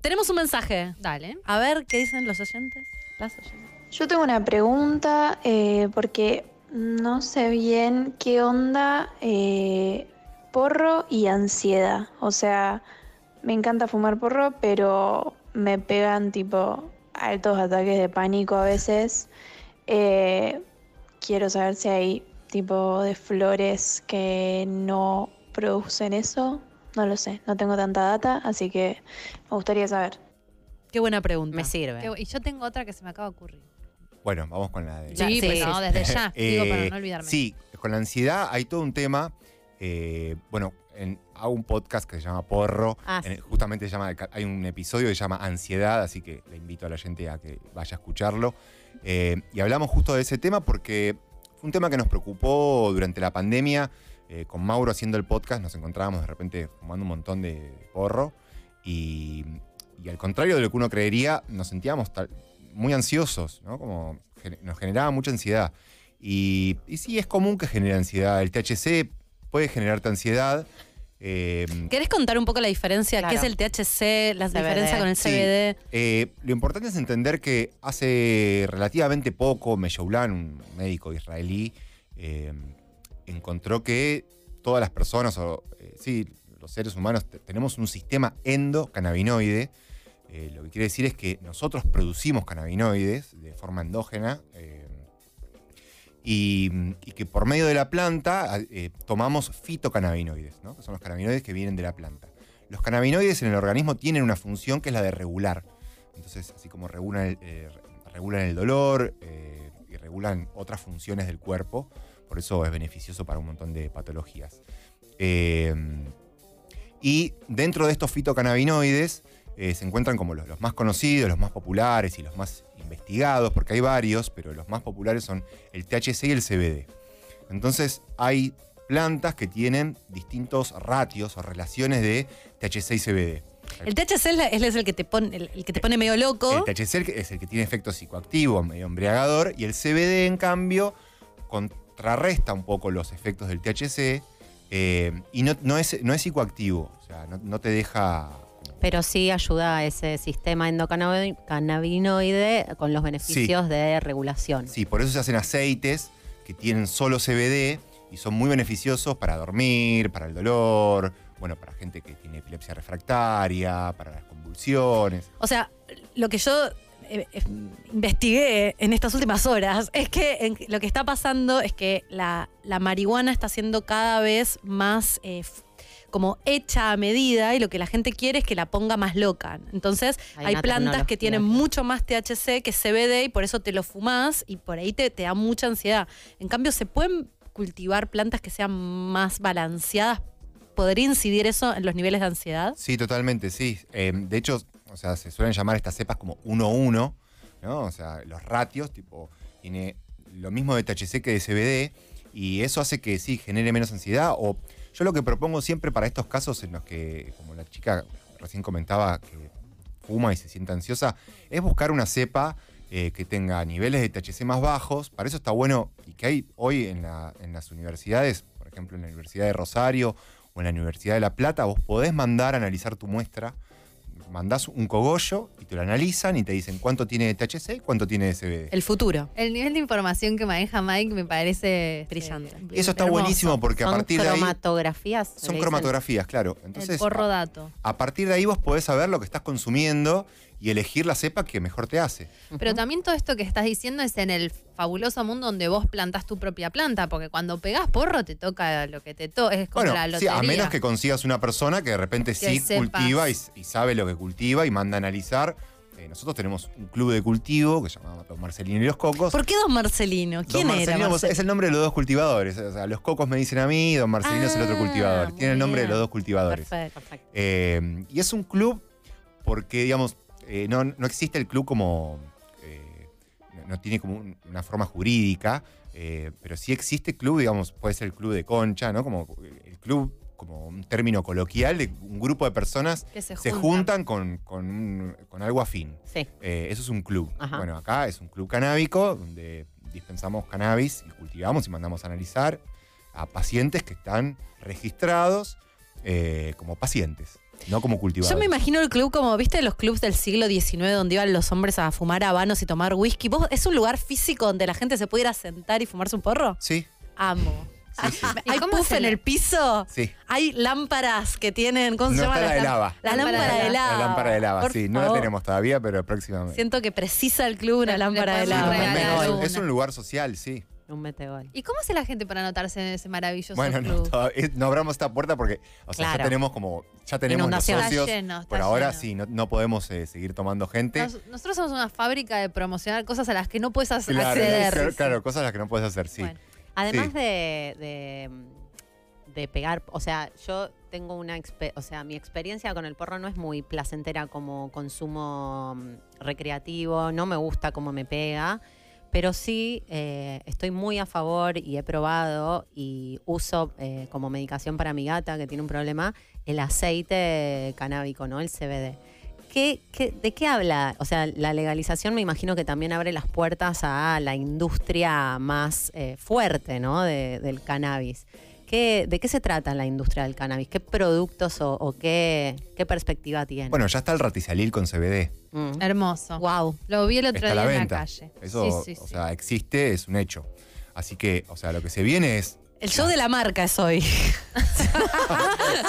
Tenemos un mensaje. Dale. A ver, ¿qué dicen los oyentes? Las oyentes. Yo tengo una pregunta eh, porque no sé bien qué onda eh, porro y ansiedad. O sea, me encanta fumar porro, pero me pegan tipo altos ataques de pánico a veces. Eh, quiero saber si hay tipo de flores que no producen eso. No lo sé, no tengo tanta data, así que me gustaría saber. Qué buena pregunta. Me sirve. Qué bu- Y yo tengo otra que se me acaba de ocurrir. Bueno, vamos con la de... Sí, sí, pues sí, no, desde ya. digo, para Eh, no olvidarme. Sí, con la ansiedad hay todo un tema. eh, bueno, en- hago un podcast que se llama Porro. Ah, en- sí. justamente se llama, hay un episodio que se llama Ansiedad, así que le invito a la gente a que vaya a escucharlo. Eh, y hablamos justo de ese tema porque fue un tema que nos preocupó durante la pandemia. Eh, con Mauro haciendo el podcast nos encontrábamos de repente fumando un montón de porro. Y, y al contrario de lo que uno creería, nos sentíamos tal- muy ansiosos, ¿no? Como nos generaba mucha ansiedad. Y, y sí, es común que genere ansiedad. El THC puede generarte ansiedad. eh, ¿Querés contar un poco la diferencia? Claro. ¿Qué es el THC? La CBD. diferencia con el Sí. CBD. Eh, lo importante es entender que hace relativamente poco, Meshoulan, un médico israelí, eh, encontró que todas las personas, o eh, sí, los seres humanos, te- tenemos un sistema endocannabinoide. Eh, lo que quiere decir es que nosotros producimos cannabinoides de forma endógena. eh, y, que por medio de la planta eh, tomamos fitocannabinoides, ¿no? que son los cannabinoides que vienen de la planta. Los cannabinoides en el organismo tienen una función que es la de regular. Entonces, así como regulan el, regulan el dolor y regulan otras funciones del cuerpo, por eso es beneficioso para un montón de patologías. Eh, y dentro de estos fitocannabinoides eh, se encuentran como los, los más conocidos, los más populares y los más investigados, porque hay varios, pero los más populares son el THC y el CBD. Entonces hay plantas que tienen distintos ratios o relaciones de THC y CBD. El THC es, el que te pone, el, el que te pone medio loco. El THC es el que tiene efecto psicoactivo, medio embriagador, y el CBD, en cambio, contrarresta un poco los efectos del THC eh, y no, no es, no es psicoactivo, o sea, no, no te deja... Pero sí ayuda a ese sistema endocannabinoide con los beneficios de regulación. Sí, por eso se hacen aceites que tienen solo CBD y son muy beneficiosos para dormir, para el dolor, bueno, para gente que tiene epilepsia refractaria, para las convulsiones. O sea, lo que yo eh, eh, investigué en estas últimas horas es que en- lo que está pasando es que la, la marihuana está siendo cada vez más eh, como hecha a medida y lo que la gente quiere es que la ponga más loca. Entonces Hay plantas que tienen mucho más THC que CBD y por eso te lo fumas y por ahí te, te da mucha ansiedad. En cambio, se pueden cultivar plantas que sean más balanceadas. ¿Podría incidir eso en los niveles de ansiedad? Sí, totalmente, sí. Eh, de hecho, o sea, se suelen llamar estas cepas como 1-1, ¿no? O sea, los ratios, tipo, tiene lo mismo de THC que de CBD, y eso hace que sí, genere menos ansiedad. O yo lo que propongo siempre para estos casos en los que, como la chica recién comentaba, que fuma y se siente ansiosa, es buscar una cepa eh, que tenga niveles de THC más bajos. Para eso está bueno, y que hay hoy en, la- en las universidades, por ejemplo en la Universidad de Rosario o en la Universidad de La Plata, vos podés mandar a analizar tu muestra. Mandás un cogollo y te lo analizan y te dicen cuánto tiene de THC y cuánto tiene de CBD. El futuro. El nivel de información que maneja Mike me parece Brillante. eh, Eso está hermoso. buenísimo porque a Son partir de ahí cromatografías. son le dicen. cromatografías, claro. El Entonces, porro a, dato. a partir de ahí vos podés saber lo que estás consumiendo y elegir la cepa que mejor te hace. Pero también todo esto que estás diciendo es en el fabuloso mundo donde vos plantás tu propia planta, porque cuando pegás porro te toca lo que te toca, es como Bueno, la sí, lotería. a menos que consigas una persona que de repente sí sepas. cultiva y, y sabe lo que cultiva y manda a analizar. Eh, nosotros tenemos un club de cultivo que se llama Don Marcelino y los Cocos. ¿Por qué Don Marcelino? Don ¿Quién era Marcelino, vos- Marcelino? es el nombre de los dos cultivadores. O sea, los cocos me dicen a mí, Don Marcelino es el otro Ah, cultivador. Tiene el nombre de los dos cultivadores. Perfecto, perfecto. Eh, y es un club porque, digamos, eh, no, no existe el club como. eh, no- tiene como un- una forma jurídica, eh, pero sí existe club, digamos, puede ser el club de concha, ¿no? Como el club, como un término coloquial de un grupo de personas Que se se juntan. juntan con, con con algo afín. Sí. Eh, eso es un club. Ajá. Bueno, acá es un club canábico donde dispensamos cannabis y cultivamos y mandamos a analizar a pacientes que están registrados eh, como pacientes, no como cultivadores. Yo me imagino el club como, ¿viste los clubs del siglo XIX donde iban los hombres a fumar habanos y tomar whisky? ¿Vos, ¿Es un lugar físico donde la gente se pudiera sentar y fumarse un porro? Sí, Amo. sí, sí. ¿Hay puff en el piso? sí. Hay lámparas que tienen, ¿cómo No se llama? está la de lava. La Lámpara lámpara de lava. La lámpara de lava, Por sí. No la tenemos todavía, pero próximamente. Siento que precisa el club una lámpara de lava. es un lugar social, sí. Un metegol. ¿Y cómo hace la gente para anotarse en ese maravilloso Bueno, no, club? todavía- no abramos esta puerta porque, o sea, ya tenemos como, ya tenemos los Inundación. Está socios. lleno, está Por ahora lleno. sí, no, no podemos eh, seguir tomando gente. Nos- nosotros somos una fábrica de promocionar cosas a las que no puedes Claro, acceder. claro, claro, cosas las que no puedes hacer, sí. Bueno. Además Sí. de, de, de pegar, o sea, yo tengo una, expe- o sea, mi experiencia con el porro no es muy placentera como consumo mm, recreativo, no me gusta cómo me pega, pero sí eh, estoy muy a favor y he probado y uso eh, como medicación para mi gata que tiene un problema el aceite canábico, ¿no? El CBD. ¿Qué, qué- de qué habla? O sea, la legalización me imagino que también abre las puertas a la industria más eh, fuerte, ¿no? De- del cannabis. ¿Qué, ¿De qué se trata la industria del cannabis? ¿Qué productos o, o qué, qué perspectiva tiene? Bueno, ya está el raticalil con CBD. Mm. Hermoso. Wow. Lo vi el otro Está día la en venta. la calle. Eso, sí, sí, o sí. sea, existe, es un hecho. Así que, o sea, lo que se viene es. El show de la marca es hoy.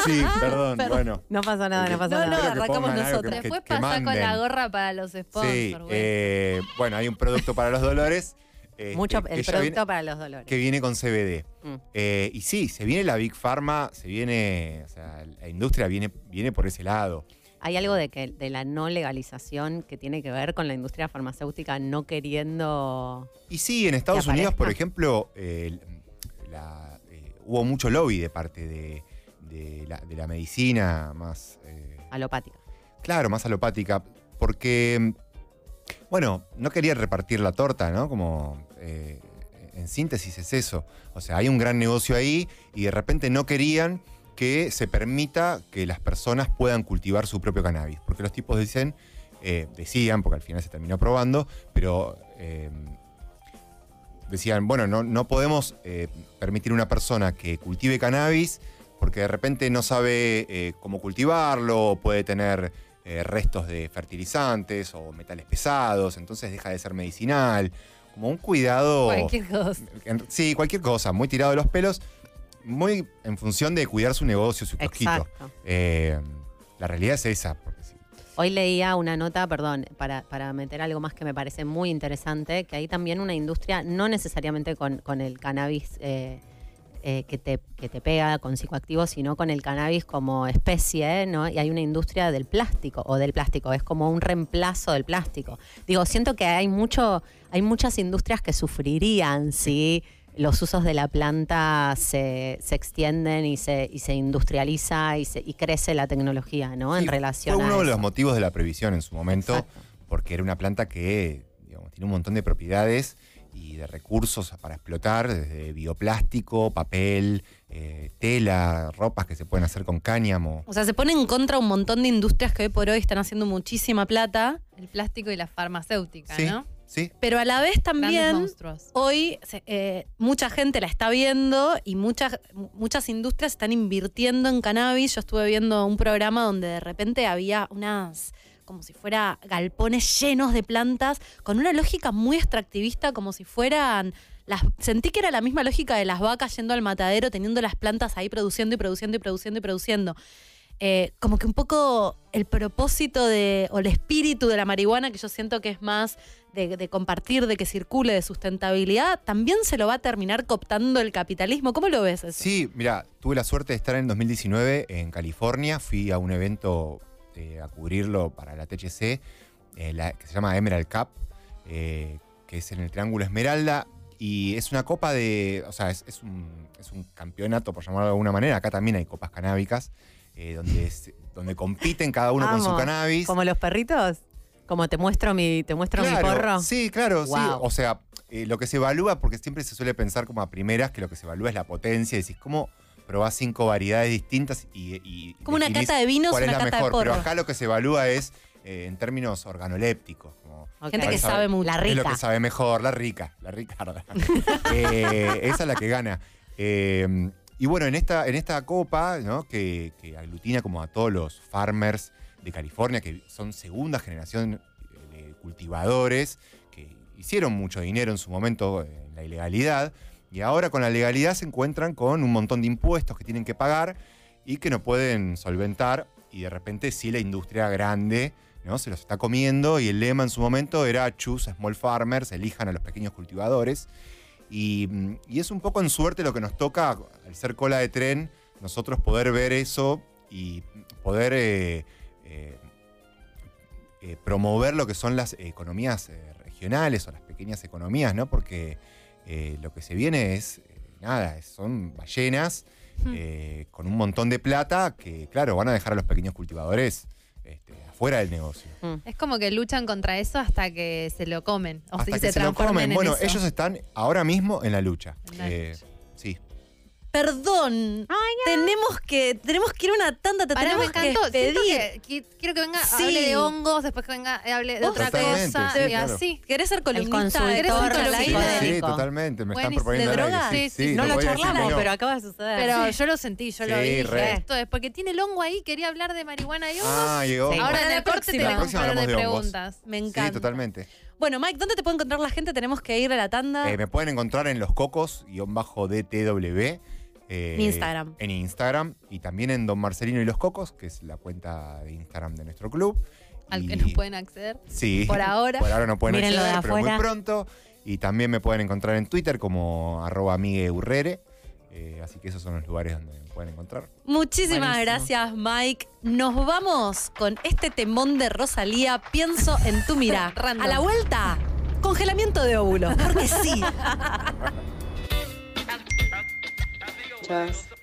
Sí, perdón, bueno. No pasa nada, no pasa No, no, nada. Que arrancamos nosotros. que- Después que pasá con la gorra para los sponsors. Sí, güey. eh, bueno, hay un producto para los dolores. Eh, Mucho el producto viene- para los dolores. que viene con CBD. Mm. Eh, y sí, se viene la Big Pharma, se viene, o sea, la industria viene, viene por ese lado. Hay algo de que de la no legalización que tiene que ver con la industria farmacéutica no queriendo. Y sí, en Estados Unidos, por ejemplo, eh, la- eh, hubo mucho lobby de parte de, de la, de la medicina más, eh, alopática. claro, más alopática, porque, bueno, no querían repartir la torta, ¿no? Como, eh, en síntesis es eso. O sea, hay un gran negocio ahí y de repente no querían que se permita que las personas puedan cultivar su propio cannabis. Porque los tipos dicen, eh, decían, porque al final se terminó probando, pero eh, decían, bueno, no, no podemos permitir a una persona que cultive cannabis porque de repente no sabe cómo cultivarlo, puede tener eh, restos de fertilizantes o metales pesados, entonces deja de ser medicinal. Como un cuidado... Cualquier cosa. en- sí, cualquier cosa, muy tirado de los pelos, muy en función de cuidar su negocio, su kiosquito. Eh, la realidad es esa. porque sí. Hoy leía una nota, perdón, para, para meter algo más que me parece muy interesante, que hay también una industria, no necesariamente con, con el cannabis eh, eh, que, te, que te pega con psicoactivos, sino con el cannabis como especie, ¿no? Y hay una industria del plástico, o del plástico, es como un reemplazo del plástico. Digo, siento que hay mucho, hay muchas industrias que sufrirían si los usos de la planta se, se extienden y se, y se industrializa y, se, y crece la tecnología, ¿no? en relación Fue a uno de los motivos de la previsión en su momento, Exacto. porque era una planta que digamos, tiene un montón de propiedades y de recursos para explotar, desde bioplástico, papel, eh, tela, ropas que se pueden hacer con cáñamo. O sea, se pone en contra un montón de industrias que hoy por hoy están haciendo muchísima plata, El plástico y la farmacéutica, Sí, ¿no? sí. pero a la vez Grandes también monstruos. hoy eh, mucha gente la está viendo y muchas, muchas industrias están invirtiendo en cannabis. Yo estuve viendo un programa donde de repente había unas como si fuera galpones llenos de plantas, con una lógica muy extractivista, como si fueran las. Sentí que era la misma lógica de las vacas yendo al matadero, teniendo las plantas ahí produciendo y produciendo y produciendo y produciendo. Eh, como que un poco el propósito de, o el espíritu de la marihuana, que yo siento que es más de, compartir, de que circule, de sustentabilidad, también se lo va a terminar cooptando el capitalismo. ¿Cómo lo ves? Sí, mira, tuve la suerte de estar en 2019 en California, fui a un evento eh, a cubrirlo para la THC, eh, la- que se llama Emerald Cup, eh, que es en el Triángulo Esmeralda, y es una copa de, o sea, es, es un, es un campeonato, por llamarlo de alguna manera, acá también hay copas canábicas, donde, donde compiten cada uno con su cannabis. ¿Como los perritos? Como te muestro mi, te muestro mi porro. Sí, claro, sí. O sea, lo que se evalúa, porque siempre se suele pensar como a primeras que lo que se evalúa es la potencia. Decís, ¿cómo probás cinco variedades distintas y. y Como una cata de vinos, cuál es una la cata de mejor? Pero acá lo que se evalúa es eh, en términos organolépticos. Como Gente que sabe mucho. La Es lo rica. que sabe mejor, la rica, la Ricarda. Eh, esa es la que gana. Eh, y bueno, en esta, en esta copa, ¿no? que, que aglutina como a todos los farmers de California, que son segunda generación de cultivadores, que hicieron mucho dinero en su momento en la ilegalidad, y ahora con la legalidad se encuentran con un montón de impuestos que tienen que pagar y que no pueden solventar, y de repente sí la industria grande ¿no? se los está comiendo, y el lema en su momento era Choose Small Farmers, elijan a los pequeños cultivadores. Y, mm, es un poco en suerte lo que nos toca, al ser cola de tren, nosotros poder ver eso y poder eh, eh, eh, promover lo que son las economías regionales o las pequeñas economías, ¿no? Porque eh, lo que se viene es, eh, nada, son ballenas eh, con un montón de plata que, claro, van a dejar a los pequeños cultivadores este, afuera del negocio. Es como que luchan contra eso hasta que se lo comen. O Hasta si que se se lo comen. en Bueno, eso. ellos están ahora mismo en la lucha. En la Sí. Perdón. tenemos que tenemos que ir a una tanda, te Pará, tenemos me encantó. que Siento pedir. que, que- quiero que venga, Sí. hable de hongos, después que venga, hable de Vos otra Totalmente, cosa. sí, y claro. así. ¿Querés ser columnista? ¿Querés ser columnista? Sí, Federico. totalmente. Me están proponiendo ¿De drogas? Sí, Sí, sí, no lo que charlamos, no. pero acaba de suceder. Pero Sí. yo lo sentí, yo lo Sí, vi. dije, re. Esto es porque tiene el hongo ahí, quería hablar de marihuana y hongos. Ah, llegó. Sí. Ahora en el corte tenemos próxima par de hongos. preguntas. Me Sí, encanta. totalmente. Bueno, Mike, ¿dónde te puede encontrar la gente? Tenemos que ir a la tanda. Eh, me pueden encontrar en los cocos, guion bajo DTW. Eh, En Instagram. En Instagram. Y también en Don Marcelino y los Cocos, que es la cuenta de Instagram de nuestro club. Al Y- que no pueden acceder. Sí. Por ahora. Por ahora no pueden Mírenlo acceder, pero muy pronto. Y también me pueden encontrar en Twitter como arroba amigueurrere. Eh, así que esos son los lugares donde me pueden encontrar. Muchísimas Buenísimo. gracias, Mike. Nos vamos con este temón de Rosalía. Pienso en tu mirá. Random. A la vuelta, congelamiento de óvulos. Porque sí.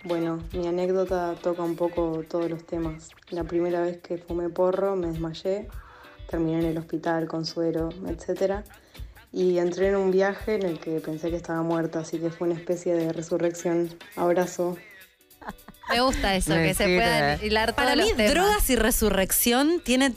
Bueno, mi anécdota toca un poco todos los temas. La primera vez que fumé porro me desmayé, terminé en el hospital con suero, etc. Y entré en un viaje en el que pensé que estaba muerta, así que fue una especie de resurrección. Abrazo. Me gusta eso, Me que se puedan hilar Para todos mí, los temas. drogas y resurrección tienen,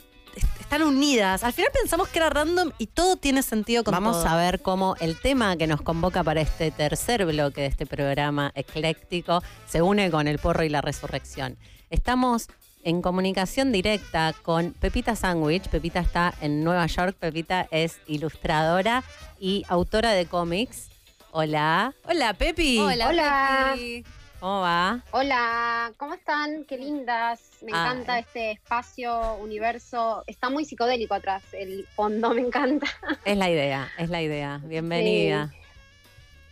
están unidas. Al final pensamos que era random y todo tiene sentido con Vamos todo. a ver cómo el tema que nos convoca para este tercer bloque de este programa ecléctico se une con el porro y la resurrección. Estamos en comunicación directa con Pepita Sandwich. Pepita está en Nueva York. Pepita es ilustradora y autora de cómics. Hola, Hola, Pepi. Hola, Hola. Pepi. ¿Cómo va? Hola, ¿cómo están? Qué lindas. Me Ah, encanta este espacio, universo. Está muy psicodélico atrás, el fondo me encanta. Es la idea, es la idea. Bienvenida.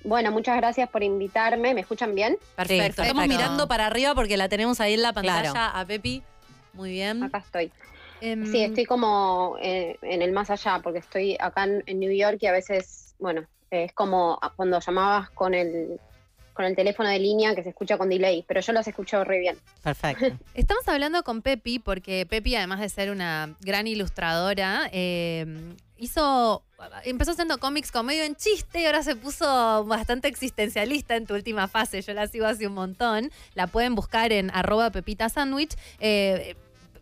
Bueno, muchas gracias por invitarme. ¿Me escuchan bien? Perfecto. Sí, Estamos mirando para arriba porque la tenemos ahí en la pantalla Claro. a Pepi. Muy bien. Acá estoy. Em, Sí, estoy como eh, en el más allá, porque estoy acá en, en New York y a veces, bueno, eh, es como cuando llamabas con el, con el teléfono de línea que se escucha con delay, pero yo los escucho re bien. Perfecto. Estamos hablando con Pepi porque Pepi, además de ser una gran ilustradora, eh, hizo, empezó haciendo cómics con medio en chiste y ahora se puso bastante existencialista en tu última fase. Yo la sigo hace un montón. La pueden buscar en arroba pepita sandwich. Eh,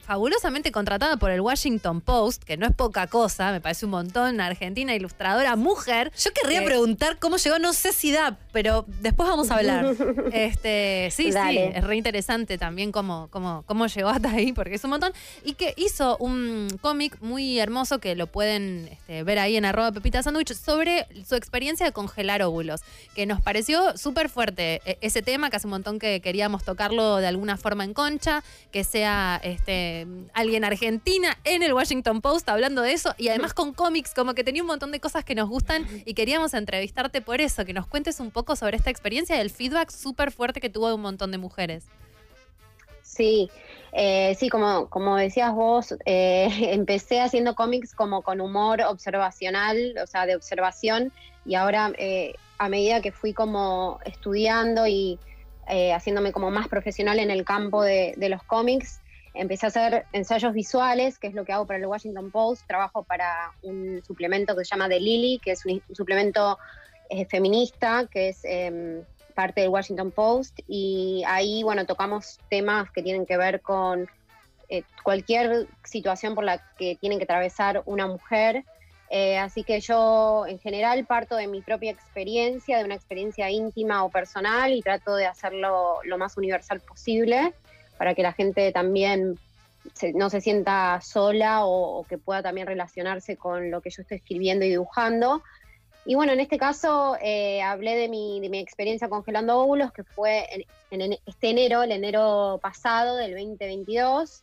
fabulosamente contratada por el Washington Post, que no es poca cosa, me parece un montón, argentina, ilustradora, mujer. Yo querría Eh, preguntar cómo llegó, no sé si da, pero después vamos a hablar. Este, sí, sí, es re interesante también cómo, cómo, cómo llegó hasta ahí, porque es un montón. Y que hizo un cómic muy hermoso que lo pueden este, ver ahí en arroba pepita sandwich sobre su experiencia de congelar óvulos, que nos pareció súper fuerte e- ese tema, que hace un montón que queríamos tocarlo de alguna forma en concha, que sea este, alguien argentina en el Washington Post hablando de eso, y además con cómics, como que tenía un montón de cosas que nos gustan y queríamos entrevistarte por eso, que nos cuentes un poco sobre esta experiencia y el feedback súper fuerte que tuvo de un montón de mujeres. Sí, eh, sí, como, como decías vos, eh, empecé haciendo cómics como con humor observacional, o sea, de observación, y ahora eh, a medida que fui como estudiando y eh, haciéndome como más profesional en el campo de los cómics, empecé a hacer ensayos visuales, que es lo que hago para el Washington Post. Trabajo para un suplemento que se llama The Lily, que es un, un suplemento eh, feminista, que es em, parte del Washington Post. Y ahí, bueno, tocamos temas que tienen que ver con eh, cualquier situación por la que tienen que atravesar una mujer. Eh, así que yo en general parto de mi propia experiencia, de una experiencia íntima o personal y trato de hacerlo lo más universal posible para que la gente también no se sienta sola o, que pueda también relacionarse con lo que yo estoy escribiendo y dibujando. Y bueno, en este caso eh, hablé de mi, de mi experiencia congelando óvulos, que fue en, este enero, el enero pasado del 2022.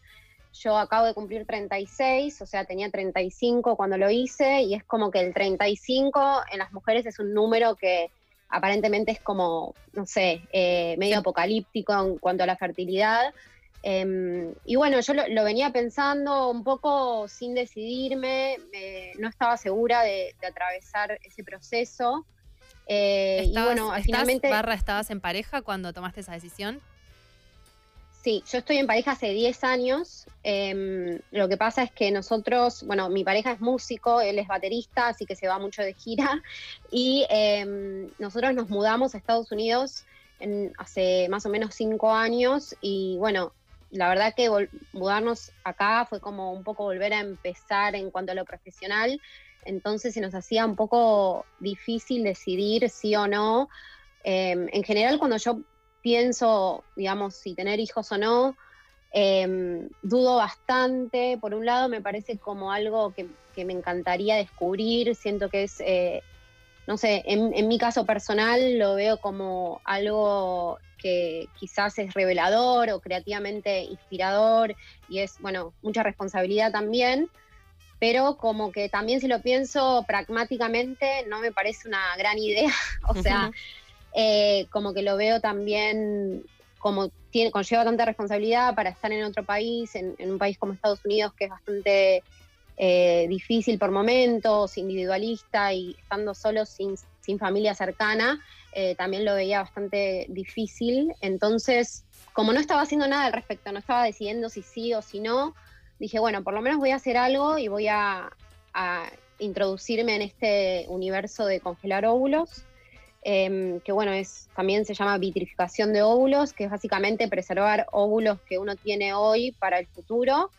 Yo acabo de cumplir 36, o sea, tenía 35 cuando lo hice, y es como que el 35 en las mujeres es un número que aparentemente es como, no sé, eh, medio apocalíptico en cuanto a la fertilidad. Em, y bueno, yo lo, lo venía pensando un poco sin decidirme, eh, no estaba segura de, de atravesar ese proceso. Eh, y ¿Estabas, bueno, estás, finalmente... barra, estabas en pareja cuando tomaste esa decisión? Sí, yo estoy en pareja hace 10 años. em, lo que pasa es que nosotros, bueno, mi pareja es músico, él es baterista, así que se va mucho de gira. Y em, nosotros nos mudamos a Estados Unidos en- hace más o menos 5 años. Y bueno, la verdad que mudarnos acá fue como un poco volver a empezar en cuanto a lo profesional. Entonces se nos hacía un poco difícil decidir sí o no. Em, en general, cuando yo pienso, digamos, si tener hijos o no, em, dudo bastante. Por un lado, me parece como algo que, que me encantaría descubrir. Siento que es, eh, no sé, en, en mi caso personal lo veo como algo que quizás es revelador o creativamente inspirador y es, bueno, mucha responsabilidad también. Pero como que también si lo pienso pragmáticamente, no me parece una gran idea. o sea, eh, como que lo veo también como tiene, conlleva tanta responsabilidad para estar en otro país, en, un país como Estados Unidos, que es bastante eh, difícil por momentos, individualista y estando solo sin, sin familia cercana, eh, también lo veía bastante difícil. Entonces, como no estaba haciendo nada al respecto, no estaba decidiendo si sí o si no, dije, bueno, por lo menos voy a hacer algo y voy a, a introducirme en este universo de congelar óvulos em, que bueno, es, también se llama vitrificación de óvulos, que es básicamente preservar óvulos que uno tiene hoy para el futuro.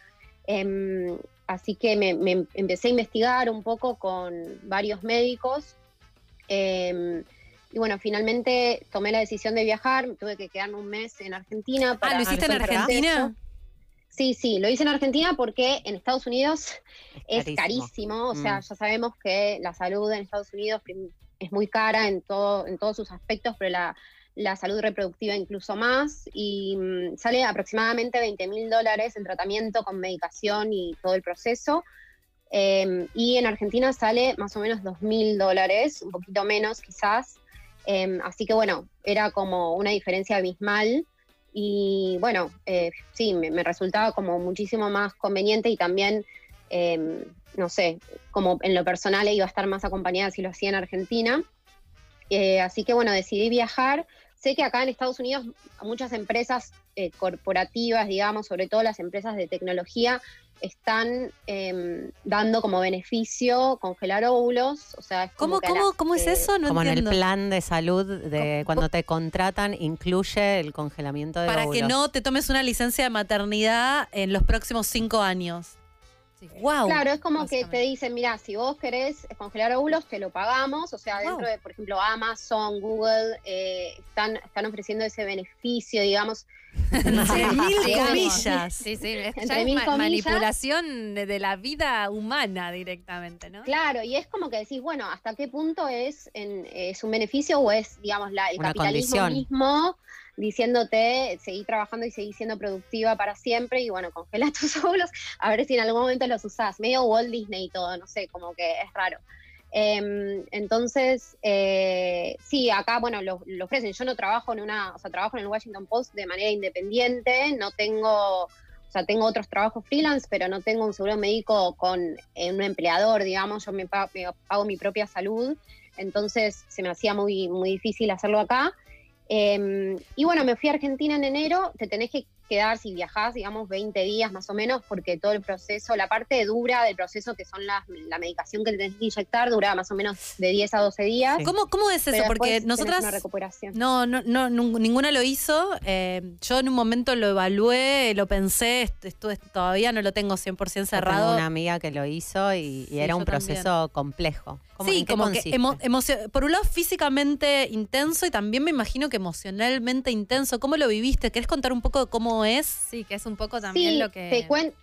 Em, así que me, me empecé a investigar un poco con varios médicos. em, y bueno, finalmente tomé la decisión de viajar, tuve que quedarme un mes en Argentina. Para Ah, ¿lo hiciste en Argentina? proceso. Sí, sí, lo hice en Argentina porque en Estados Unidos es carísimo. carísimo. O sea, Mm. ya sabemos que la salud en Estados Unidos es muy cara en, todo, en todos sus aspectos, pero la, la salud reproductiva incluso más. Y mm, sale aproximadamente 20 mil dólares en tratamiento con medicación y todo el proceso. Em, y en Argentina sale más o menos 2 mil dólares, un poquito menos quizás. Em, así que bueno, era como una diferencia abismal. Y bueno, eh, sí, me resultaba como muchísimo más conveniente y también, em, no sé, como en lo personal iba a estar más acompañada si lo hacía en Argentina. Eh, así que bueno, decidí viajar. Sé que acá en Estados Unidos muchas empresas eh, corporativas, digamos, sobre todo las empresas de tecnología, están em, dando como beneficio congelar óvulos. O sea, es como ¿Cómo, cómo, las, cómo es eso? No Como en el plan de salud de cuando te contratan incluye el congelamiento de Para que óvulos. no te tomes una licencia de maternidad en los próximos cinco años. Wow. Claro, es como que te dicen, mira, si vos querés congelar óvulos, te lo pagamos. O sea, dentro de, por ejemplo, Amazon, Google, eh, están, están ofreciendo ese beneficio, digamos. Entre mil comillas. Sí, sí, es, ya Entre es mil ma- comillas. manipulación de de la vida humana directamente, ¿no? Claro, y es como que decís, bueno, ¿hasta qué punto es, en- es un beneficio o es, digamos, la, el Una capitalismo condición. mismo diciéndote, seguí trabajando y seguí siendo productiva para siempre y bueno, congela tus óvulos, a ver si en algún momento los usás. Medio Walt Disney y todo, no sé, como que es raro. Em, entonces, eh, sí, acá, bueno, lo, lo ofrecen. Yo no trabajo en una, o sea, trabajo en el Washington Post de manera independiente, no tengo, o sea, tengo otros trabajos freelance, pero no tengo un seguro médico con eh, un empleador, digamos, yo me pago, me pago mi propia salud, entonces se me hacía muy, muy difícil hacerlo acá. Em, y bueno, me fui a Argentina en enero, te tenés que quedar, si viajás, digamos, 20 días más o menos, porque todo el proceso, la parte dura del proceso, que son las, la medicación que te tenés que inyectar, dura más o menos de 10 a 12 días. ¿Cómo, cómo es eso? Porque nosotras una recuperación. no, no, no, ninguna lo hizo. Eh, yo en un momento lo evalué, lo pensé, est- estuve, todavía no lo tengo 100% Yo tengo cerrado. una amiga que lo hizo y, y Sí, era un también. proceso complejo. ¿Cómo- Sí, como que emo- emocio- por un lado físicamente intenso y también me imagino que emocionalmente intenso. ¿Cómo lo viviste? ¿Querés contar un poco de cómo es? Sí, que es un poco también sí, lo que. Te cuen-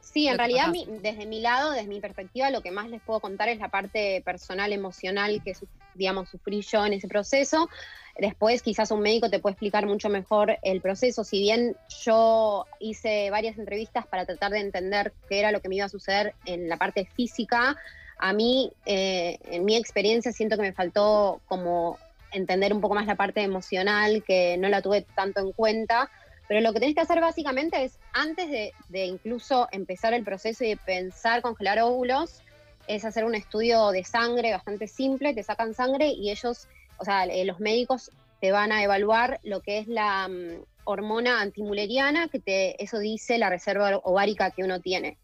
Sí, en realidad mi- desde mi lado, desde mi perspectiva, lo que más les puedo contar es la parte personal, emocional que, su- digamos, sufrí yo en ese proceso. Después quizás un médico te puede explicar mucho mejor el proceso. Si bien yo hice varias entrevistas para tratar de entender qué era lo que me iba a suceder en la parte física, a mí, eh, en mi experiencia, siento que me faltó como entender un poco más la parte emocional, que no la tuve tanto en cuenta. Pero lo que tenés que hacer básicamente es, antes de, incluso empezar el proceso y de pensar congelar óvulos, es hacer un estudio de sangre bastante simple, te sacan sangre y ellos, o sea, eh, los médicos te van a evaluar lo que es la mm, hormona antimuleriana, que te, eso dice la reserva ovárica que uno tiene.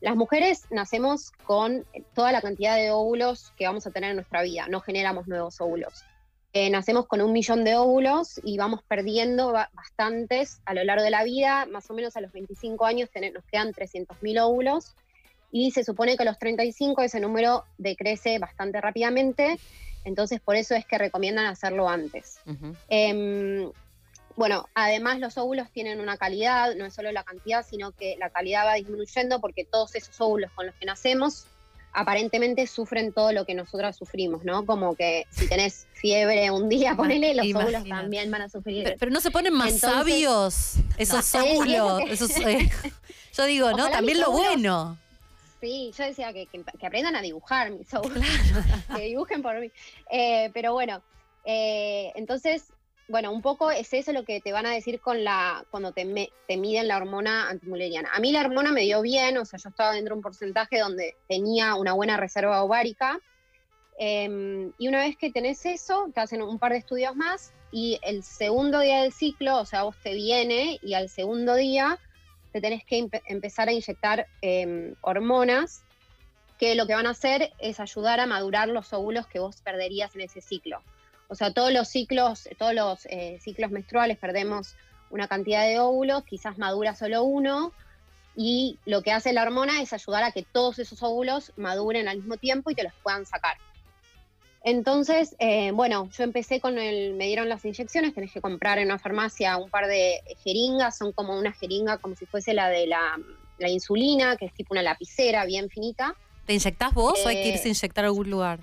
Las mujeres nacemos con toda la cantidad de óvulos que vamos a tener en nuestra vida, no generamos nuevos óvulos. Eh, nacemos con un millón de óvulos y vamos perdiendo ba- bastantes a lo largo de la vida. Más o menos a los 25 años nos quedan 300.000 óvulos y se supone que a los 35 ese número decrece bastante rápidamente. Entonces, por eso es que recomiendan hacerlo antes. Em, bueno, además los óvulos tienen una calidad, no es solo la cantidad, sino que la calidad va disminuyendo porque todos esos óvulos con los que nacemos aparentemente sufren todo lo que nosotras sufrimos, ¿no? Como que si tenés fiebre un día, ponele, los óvulos Imagínate. también van a sufrir. Pero, pero no se ponen más Entonces- sabios esos lo óvulos. esos, eh, yo digo, ¿no? También lo óvulos- bueno. Sí, yo decía que, que- que aprendan a dibujar mis óvulos, que dibujen por mí. Eh, pero bueno, eh, entonces, bueno, un poco es eso lo que te van a decir con la cuando te, miden la hormona antimuleriana. A mí la hormona me dio bien, o sea, yo estaba dentro de un porcentaje donde tenía una buena reserva ovárica. eh, y una vez que tenés eso, te hacen un par de estudios más y el segundo día del ciclo, o sea, vos te viene y al segundo día te tenés que empe- empezar a inyectar eh, hormonas que lo que van a hacer es ayudar a madurar los óvulos que vos perderías en ese ciclo. O sea, todos los ciclos, todos los eh, ciclos menstruales perdemos una cantidad de óvulos, quizás madura solo uno, y lo que hace la hormona es ayudar a que todos esos óvulos maduren al mismo tiempo y te los puedan sacar. Entonces, eh, bueno, yo empecé con el, me dieron las inyecciones, tenés que comprar en una farmacia un par de jeringas, son como una jeringa como si fuese la de la, la insulina, que es tipo una lapicera bien finita. ¿Te inyectás vos o hay que Eh, irse a inyectar a algún lugar?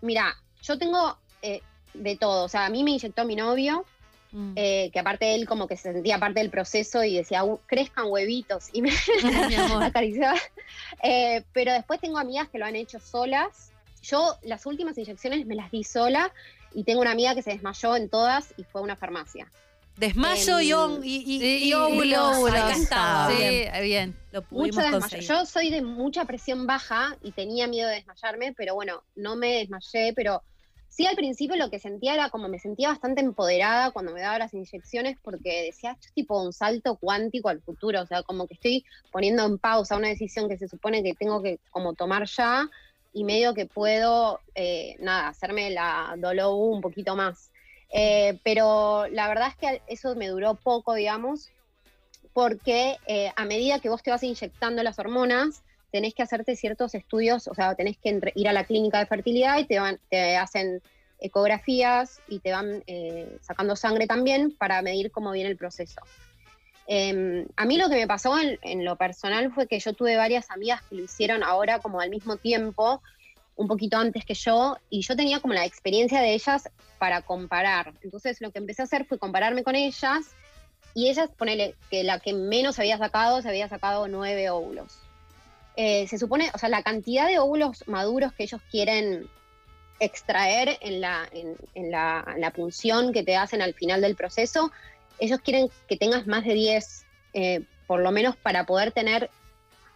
Mira, yo tengo eh, de todo, o sea, a mí me inyectó mi novio, Mm. eh, que aparte él como que se sentía parte del proceso y decía, "Uh, crezcan huevitos, y me acariciaba. Eh, pero después tengo amigas que lo han hecho solas. Yo las últimas inyecciones me las di sola y tengo una amiga que se desmayó en todas y fue a una farmacia. Desmayo y, Em, on- y, y- Sí, y óvulos. óvulos. Acá está. Sí, Bien. bien. Lo Mucho pudimos desmayo. conseguir. Yo soy de mucha presión baja y tenía miedo de desmayarme, pero bueno, no me desmayé, pero sí al principio lo que sentía era como me sentía bastante empoderada cuando me daba las inyecciones porque decía, esto es tipo un salto cuántico al futuro, o sea, como que estoy poniendo en pausa una decisión que se supone que tengo que como tomar ya y medio que puedo, eh, nada, hacerme la dolor un poquito más. Eh, pero la verdad es que eso me duró poco, digamos, porque eh, a medida que vos te vas inyectando las hormonas, tenés que hacerte ciertos estudios, o sea, tenés que ir a la clínica de fertilidad y te, van, te hacen ecografías y te van eh, sacando sangre también para medir cómo viene el proceso. Eh, a mí lo que me pasó en, en lo personal fue que yo tuve varias amigas que lo hicieron ahora como al mismo tiempo, un poquito antes que yo, y yo tenía como la experiencia de ellas para comparar. Entonces lo que empecé a hacer fue compararme con ellas y ellas, ponele que la que menos había sacado, se había sacado nueve óvulos. Eh, se supone, o sea, la cantidad de óvulos maduros que ellos quieren extraer en la, en, en la, la punción que te hacen al final del proceso, ellos quieren que tengas más de 10, eh, por lo menos para poder tener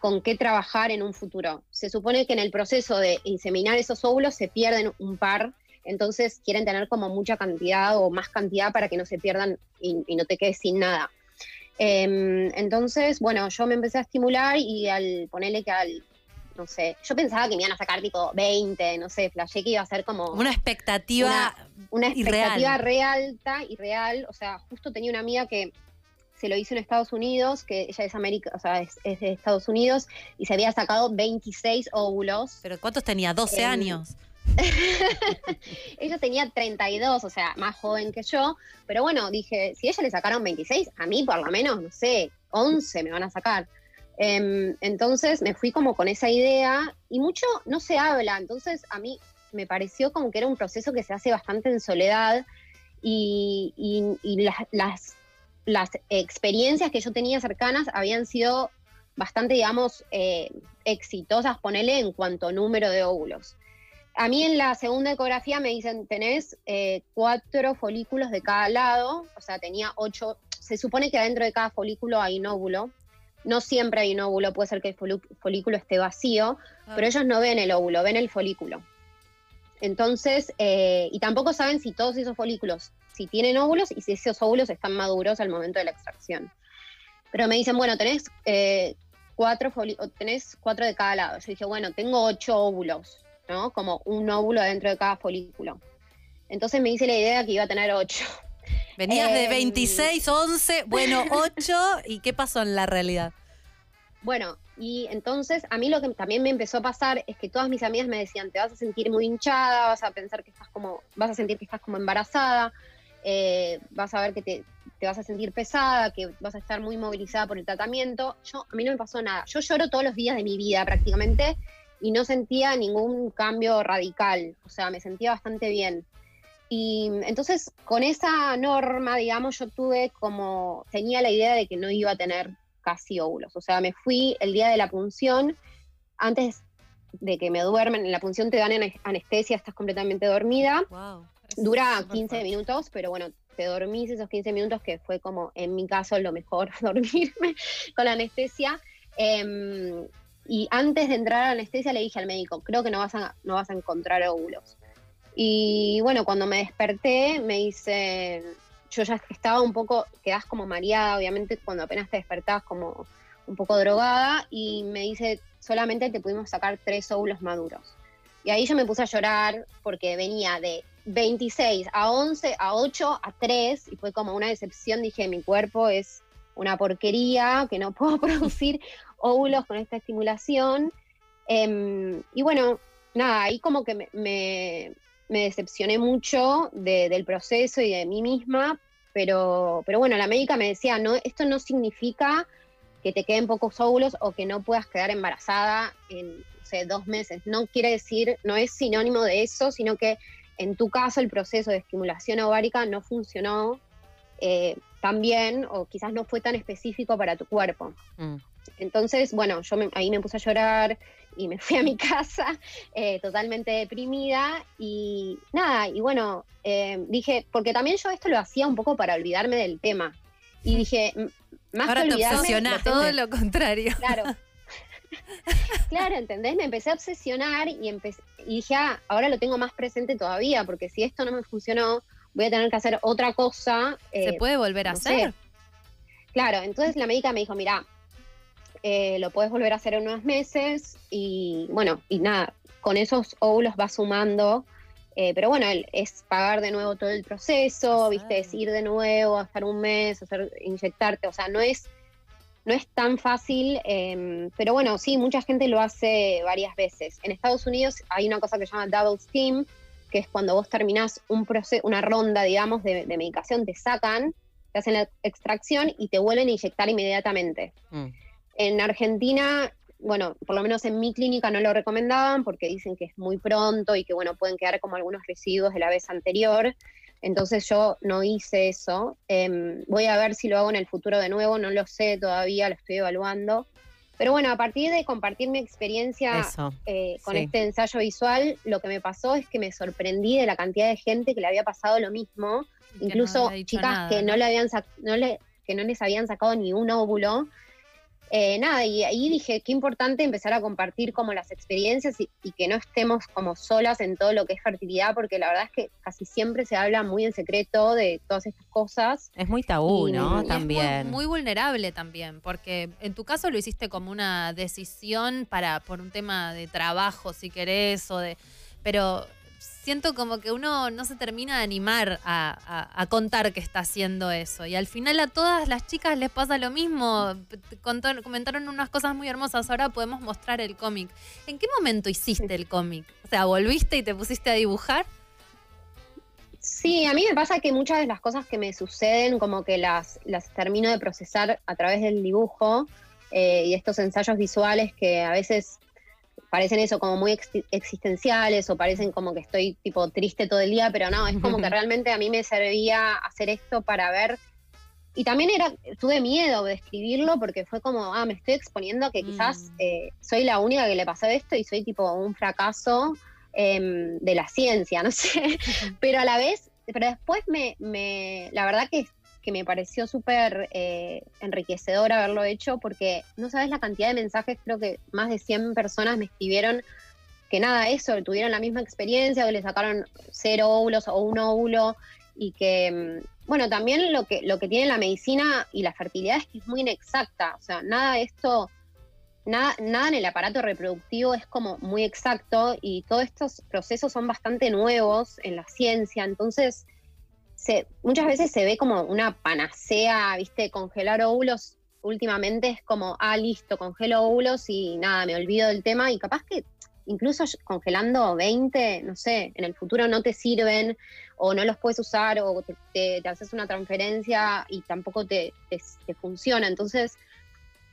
con qué trabajar en un futuro. Se supone que en el proceso de inseminar esos óvulos se pierden un par, entonces quieren tener como mucha cantidad o más cantidad para que no se pierdan y, y no te quedes sin nada. Em, entonces, bueno, yo me empecé a estimular y al ponerle que al, no sé, yo pensaba que me iban a sacar tipo 20, no sé, flashé que iba a ser como... Una expectativa una, expectativa re alta y real. O sea, justo tenía una amiga que se lo hizo en Estados Unidos, que ella es América, o sea, es, es de Estados Unidos, y se había sacado 26 óvulos. ¿Pero cuántos tenía? 12 Em, años. ella tenía 32, o sea, más joven que yo, pero bueno, dije, si ella le sacaron 26, a mí por lo menos, no sé, 11 me van a sacar. Em, entonces me fui como con esa idea y mucho no se habla, entonces a mí me pareció como que era un proceso que se hace bastante en soledad y, y- y las, las, las experiencias que yo tenía cercanas habían sido bastante, digamos, eh, exitosas, ponele, en cuanto a número de óvulos. A mí en la segunda ecografía me dicen, tenés eh, cuatro folículos de cada lado, o sea, tenía ocho, se supone que adentro de cada folículo hay un óvulo, no siempre hay un óvulo, puede ser que el folículo esté vacío, pero ellos no ven el óvulo, ven el folículo. Entonces, eh, y tampoco saben si todos esos folículos, si tienen óvulos y si esos óvulos están maduros al momento de la extracción. Pero me dicen, bueno, tenés, eh, tenés cuatro de cada lado. Yo dije, bueno, tengo ocho óvulos, ¿no? Como un óvulo dentro de cada folículo. Entonces me hice la idea que iba a tener ocho. Venías de Em, 26, 11, bueno, 8. ¿Y qué pasó en la realidad? Bueno, y entonces a mí lo que también me empezó a pasar es que todas mis amigas me decían, te vas a sentir muy hinchada, vas a pensar que estás como, vas a sentir que estás como embarazada, eh, vas a ver que te, te vas a sentir pesada, que vas a estar muy movilizada por el tratamiento. Yo, a mí no me pasó nada. Yo lloro todos los días de mi vida prácticamente y no sentía ningún cambio radical, o sea, me sentía bastante bien. Y entonces con esa norma, digamos, yo tuve como, tenía la idea de que no iba a tener casi óvulos. O sea, me fui el día de la punción, antes de que me duermen, en la punción te dan ane- anestesia, estás completamente dormida. Dura 15 minutos, pero bueno, te dormís esos 15 minutos, que fue como en mi caso lo mejor, dormirme con la anestesia. Em, y antes de entrar a la anestesia le dije al médico, creo que no vas a, no vas a encontrar óvulos. Y bueno, cuando me desperté, me dice, yo ya estaba un poco, quedás como mareada, obviamente cuando apenas te despertás como un poco drogada, y me dice, solamente te pudimos sacar tres óvulos maduros. Y ahí yo me puse a llorar porque venía de 26 a 11, a 8, a 3, y fue como una decepción, dije, mi cuerpo es una porquería, que no puedo producir óvulos con esta estimulación. Em, y bueno, nada, ahí como que me, decepcioné mucho de- del proceso y de mí misma, pero, pero bueno, la médica me decía, no, esto no significa que te queden pocos óvulos o que no puedas quedar embarazada en dos meses. No quiere decir, no es sinónimo de eso, sino que en tu caso el proceso de estimulación ovárica no funcionó eh, tan bien o quizás no fue tan específico para tu cuerpo. Mm. Entonces, bueno, yo me- ahí me puse a llorar y me fui a mi casa eh, totalmente deprimida y nada, y bueno, eh, dije, porque también yo esto lo hacía un poco para olvidarme del tema. Y dije, más Ahora que te olvidarme, lo Todo lo contrario. Claro. claro, ¿entendés? Me empecé a obsesionar y, empecé, y dije, ah, ahora lo tengo más presente todavía, porque si esto no me funcionó, voy a tener que hacer otra cosa. ¿Se eh, puede volver a no sé. hacer? Claro, entonces la médica me dijo, mira, eh, lo puedes volver a hacer en unos meses y bueno, y nada, con esos óvulos vas sumando, eh, pero bueno, es pagar de nuevo todo el proceso, viste, es ir de nuevo, estar un mes, hacer, inyectarte, o sea, no es, no es tan fácil, eh, pero bueno, sí, mucha gente lo hace varias veces. En Estados Unidos hay una cosa que se llama double steam, que es cuando vos terminás un proce- una ronda, digamos, de, de medicación, te sacan, te hacen la extracción y te vuelven a inyectar inmediatamente. Mm. En Argentina, bueno, por lo menos en mi clínica no lo recomendaban porque dicen que es muy pronto y que, bueno, pueden quedar como algunos residuos de la vez anterior. Entonces yo no hice eso. Em, voy a ver si lo hago en el futuro de nuevo, no lo sé todavía, lo estoy evaluando. Pero bueno, a partir de compartir mi experiencia Eso, eh, con sí. este ensayo visual, lo que me pasó es que me sorprendí de la cantidad de gente que le había pasado lo mismo, no incluso chicas nada, que ¿no? no le habían sac- no le, que no les habían sacado ni un óvulo eh, nada, y ahí dije, qué importante empezar a compartir como las experiencias y, y que no estemos como solas en todo lo que es fertilidad, porque la verdad es que casi siempre se habla muy en secreto de todas estas cosas. Es muy tabú, Y- ¿no? y es También. Muy vulnerable también, porque en tu caso lo hiciste como una decisión para por un tema de trabajo, si querés, o de. Pero siento como que uno no se termina de animar a, a- contar que está haciendo eso. Y al final a todas las chicas les pasa lo mismo. Comentaron unas cosas muy hermosas. Ahora podemos mostrar el cómic. ¿En qué momento hiciste el cómic? O sea, ¿volviste y te pusiste a dibujar? Sí, a mí me pasa que muchas de las cosas que me suceden, como que las, las termino de procesar a través del dibujo eh, y estos ensayos visuales que a veces parecen eso como muy ex- existenciales o parecen como que estoy tipo triste todo el día, pero no, es como que realmente a mí me servía hacer esto para ver. Y también era, tuve miedo de escribirlo porque fue como, ah, me estoy exponiendo a que quizás eh, soy la única que le pasó esto y soy tipo un fracaso em, de la ciencia, no sé. pero a la vez, pero después me, me la verdad que, que me pareció súper eh, enriquecedor haberlo hecho porque no sabes la cantidad de mensajes, creo que más de 100 personas me escribieron que nada, eso, tuvieron la misma experiencia, que le sacaron cero óvulos o un óvulo y que, mm, bueno, también lo que, lo que tiene la medicina y la fertilidad es que es muy inexacta, o sea, nada de esto, nada, nada en el aparato reproductivo es como muy exacto y todos estos procesos son bastante nuevos en la ciencia, entonces muchas veces se ve como una panacea, viste, congelar óvulos últimamente es como, ah, listo, congelo óvulos y nada, me olvido del tema y capaz que incluso congelando 20, no sé, en el futuro no te sirven o no los puedes usar o te, haces una transferencia y tampoco te, funciona. Entonces,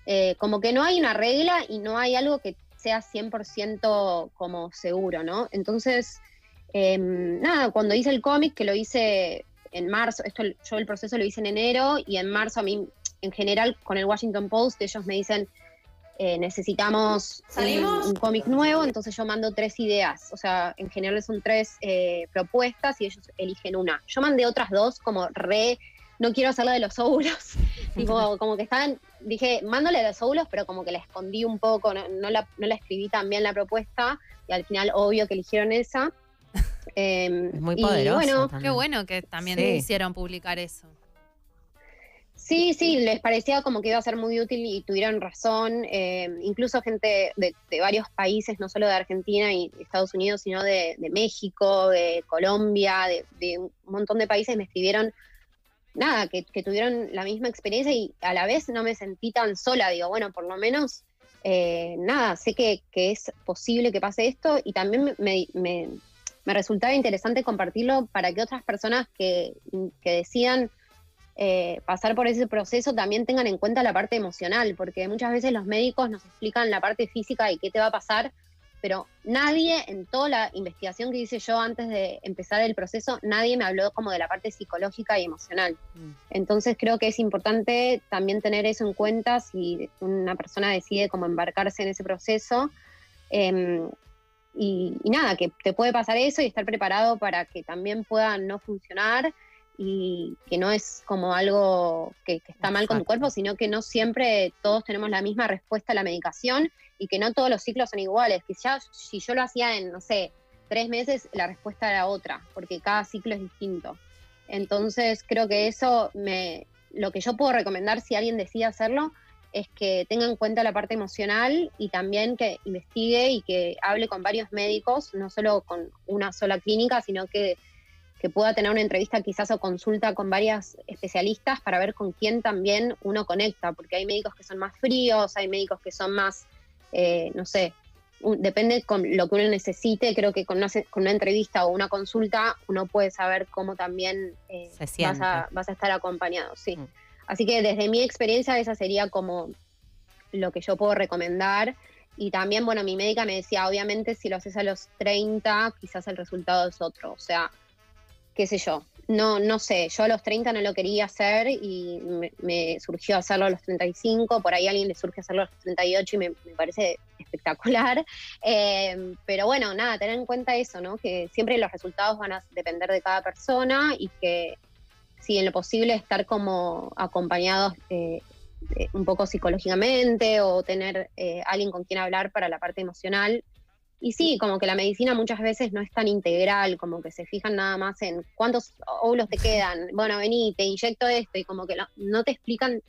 eh, como que no hay una regla y no hay algo que sea 100% como seguro, ¿no? Entonces, eh, nada, cuando hice el cómic, que lo hice en marzo, esto yo el proceso lo hice en enero y en marzo a mí, en general, con el Washington Post, ellos me dicen, eh, necesitamos un, ¿Salimos? un cómic nuevo, entonces yo mando tres ideas, o sea, en general son tres eh, propuestas y ellos eligen una. Yo mandé otras dos como re, no quiero hacer la de los óvulos, tipo, como que estaban, dije, mándole a los óvulos, pero como que la escondí un poco, no, no la, no la escribí tan bien la propuesta y al final obvio que eligieron esa. Eh, Es muy y poderoso bueno, también. Qué bueno que también Sí. hicieron publicar eso. Sí, sí, les parecía como que iba a ser muy útil y tuvieron razón. eh, incluso gente de, de varios países, no solo de Argentina y Estados Unidos, sino de, de México, de Colombia, de, de un montón de países me escribieron, nada, que, que tuvieron la misma experiencia y a la vez no me sentí tan sola. Digo, bueno, por lo menos, eh, nada, sé que, que es posible que pase esto y también me, me- me resultaba interesante compartirlo para que otras personas que, que decidan eh, pasar por ese proceso también tengan en cuenta la parte emocional, porque muchas veces los médicos nos explican la parte física y qué te va a pasar, pero nadie en toda la investigación que hice yo antes de empezar el proceso, nadie me habló como de la parte psicológica y emocional. Entonces creo que es importante también tener eso en cuenta si una persona decide como embarcarse en ese proceso. Em, y, y nada, que te puede pasar eso y estar preparado para que también pueda no funcionar y que no es como algo que, que está mal con tu cuerpo, sino que no siempre todos tenemos la misma respuesta a la medicación y que no todos los ciclos son iguales. Que ya si yo lo hacía en, no sé, tres meses, la respuesta era otra, porque cada ciclo es distinto. Entonces creo que eso me, lo que yo puedo recomendar si alguien decide hacerlo es que tenga en cuenta la parte emocional y también que investigue y que hable con varios médicos, no solo con una sola clínica, sino que, que pueda tener una entrevista quizás o consulta con varias especialistas para ver con quién también uno conecta, porque hay médicos que son más fríos, hay médicos que son más, eh, no sé, un- depende con lo que uno necesite, creo que con una, con una entrevista o una consulta uno puede saber cómo también eh, Se vas, a, vas a estar acompañado, sí. Mm. Así que desde mi experiencia esa sería como lo que yo puedo recomendar. Y también, bueno, mi médica me decía, obviamente si lo haces a los 30, quizás el resultado es otro. O sea, qué sé yo. No, no sé, yo a los 30 no lo quería hacer y me, surgió hacerlo a los 35, por ahí a alguien le surge hacerlo a los 38 y me, me parece espectacular. Eh, pero bueno, nada, tener en cuenta eso, ¿no? Que siempre los resultados van a depender de cada persona y que si en lo posible estar como acompañados eh, eh, un poco psicológicamente o tener eh, alguien con quien hablar para la parte emocional. Y sí, como que la medicina muchas veces no es tan integral, como que se fijan nada más en cuántos óvulos te quedan, bueno, vení, te inyecto esto, y como que no, no te explican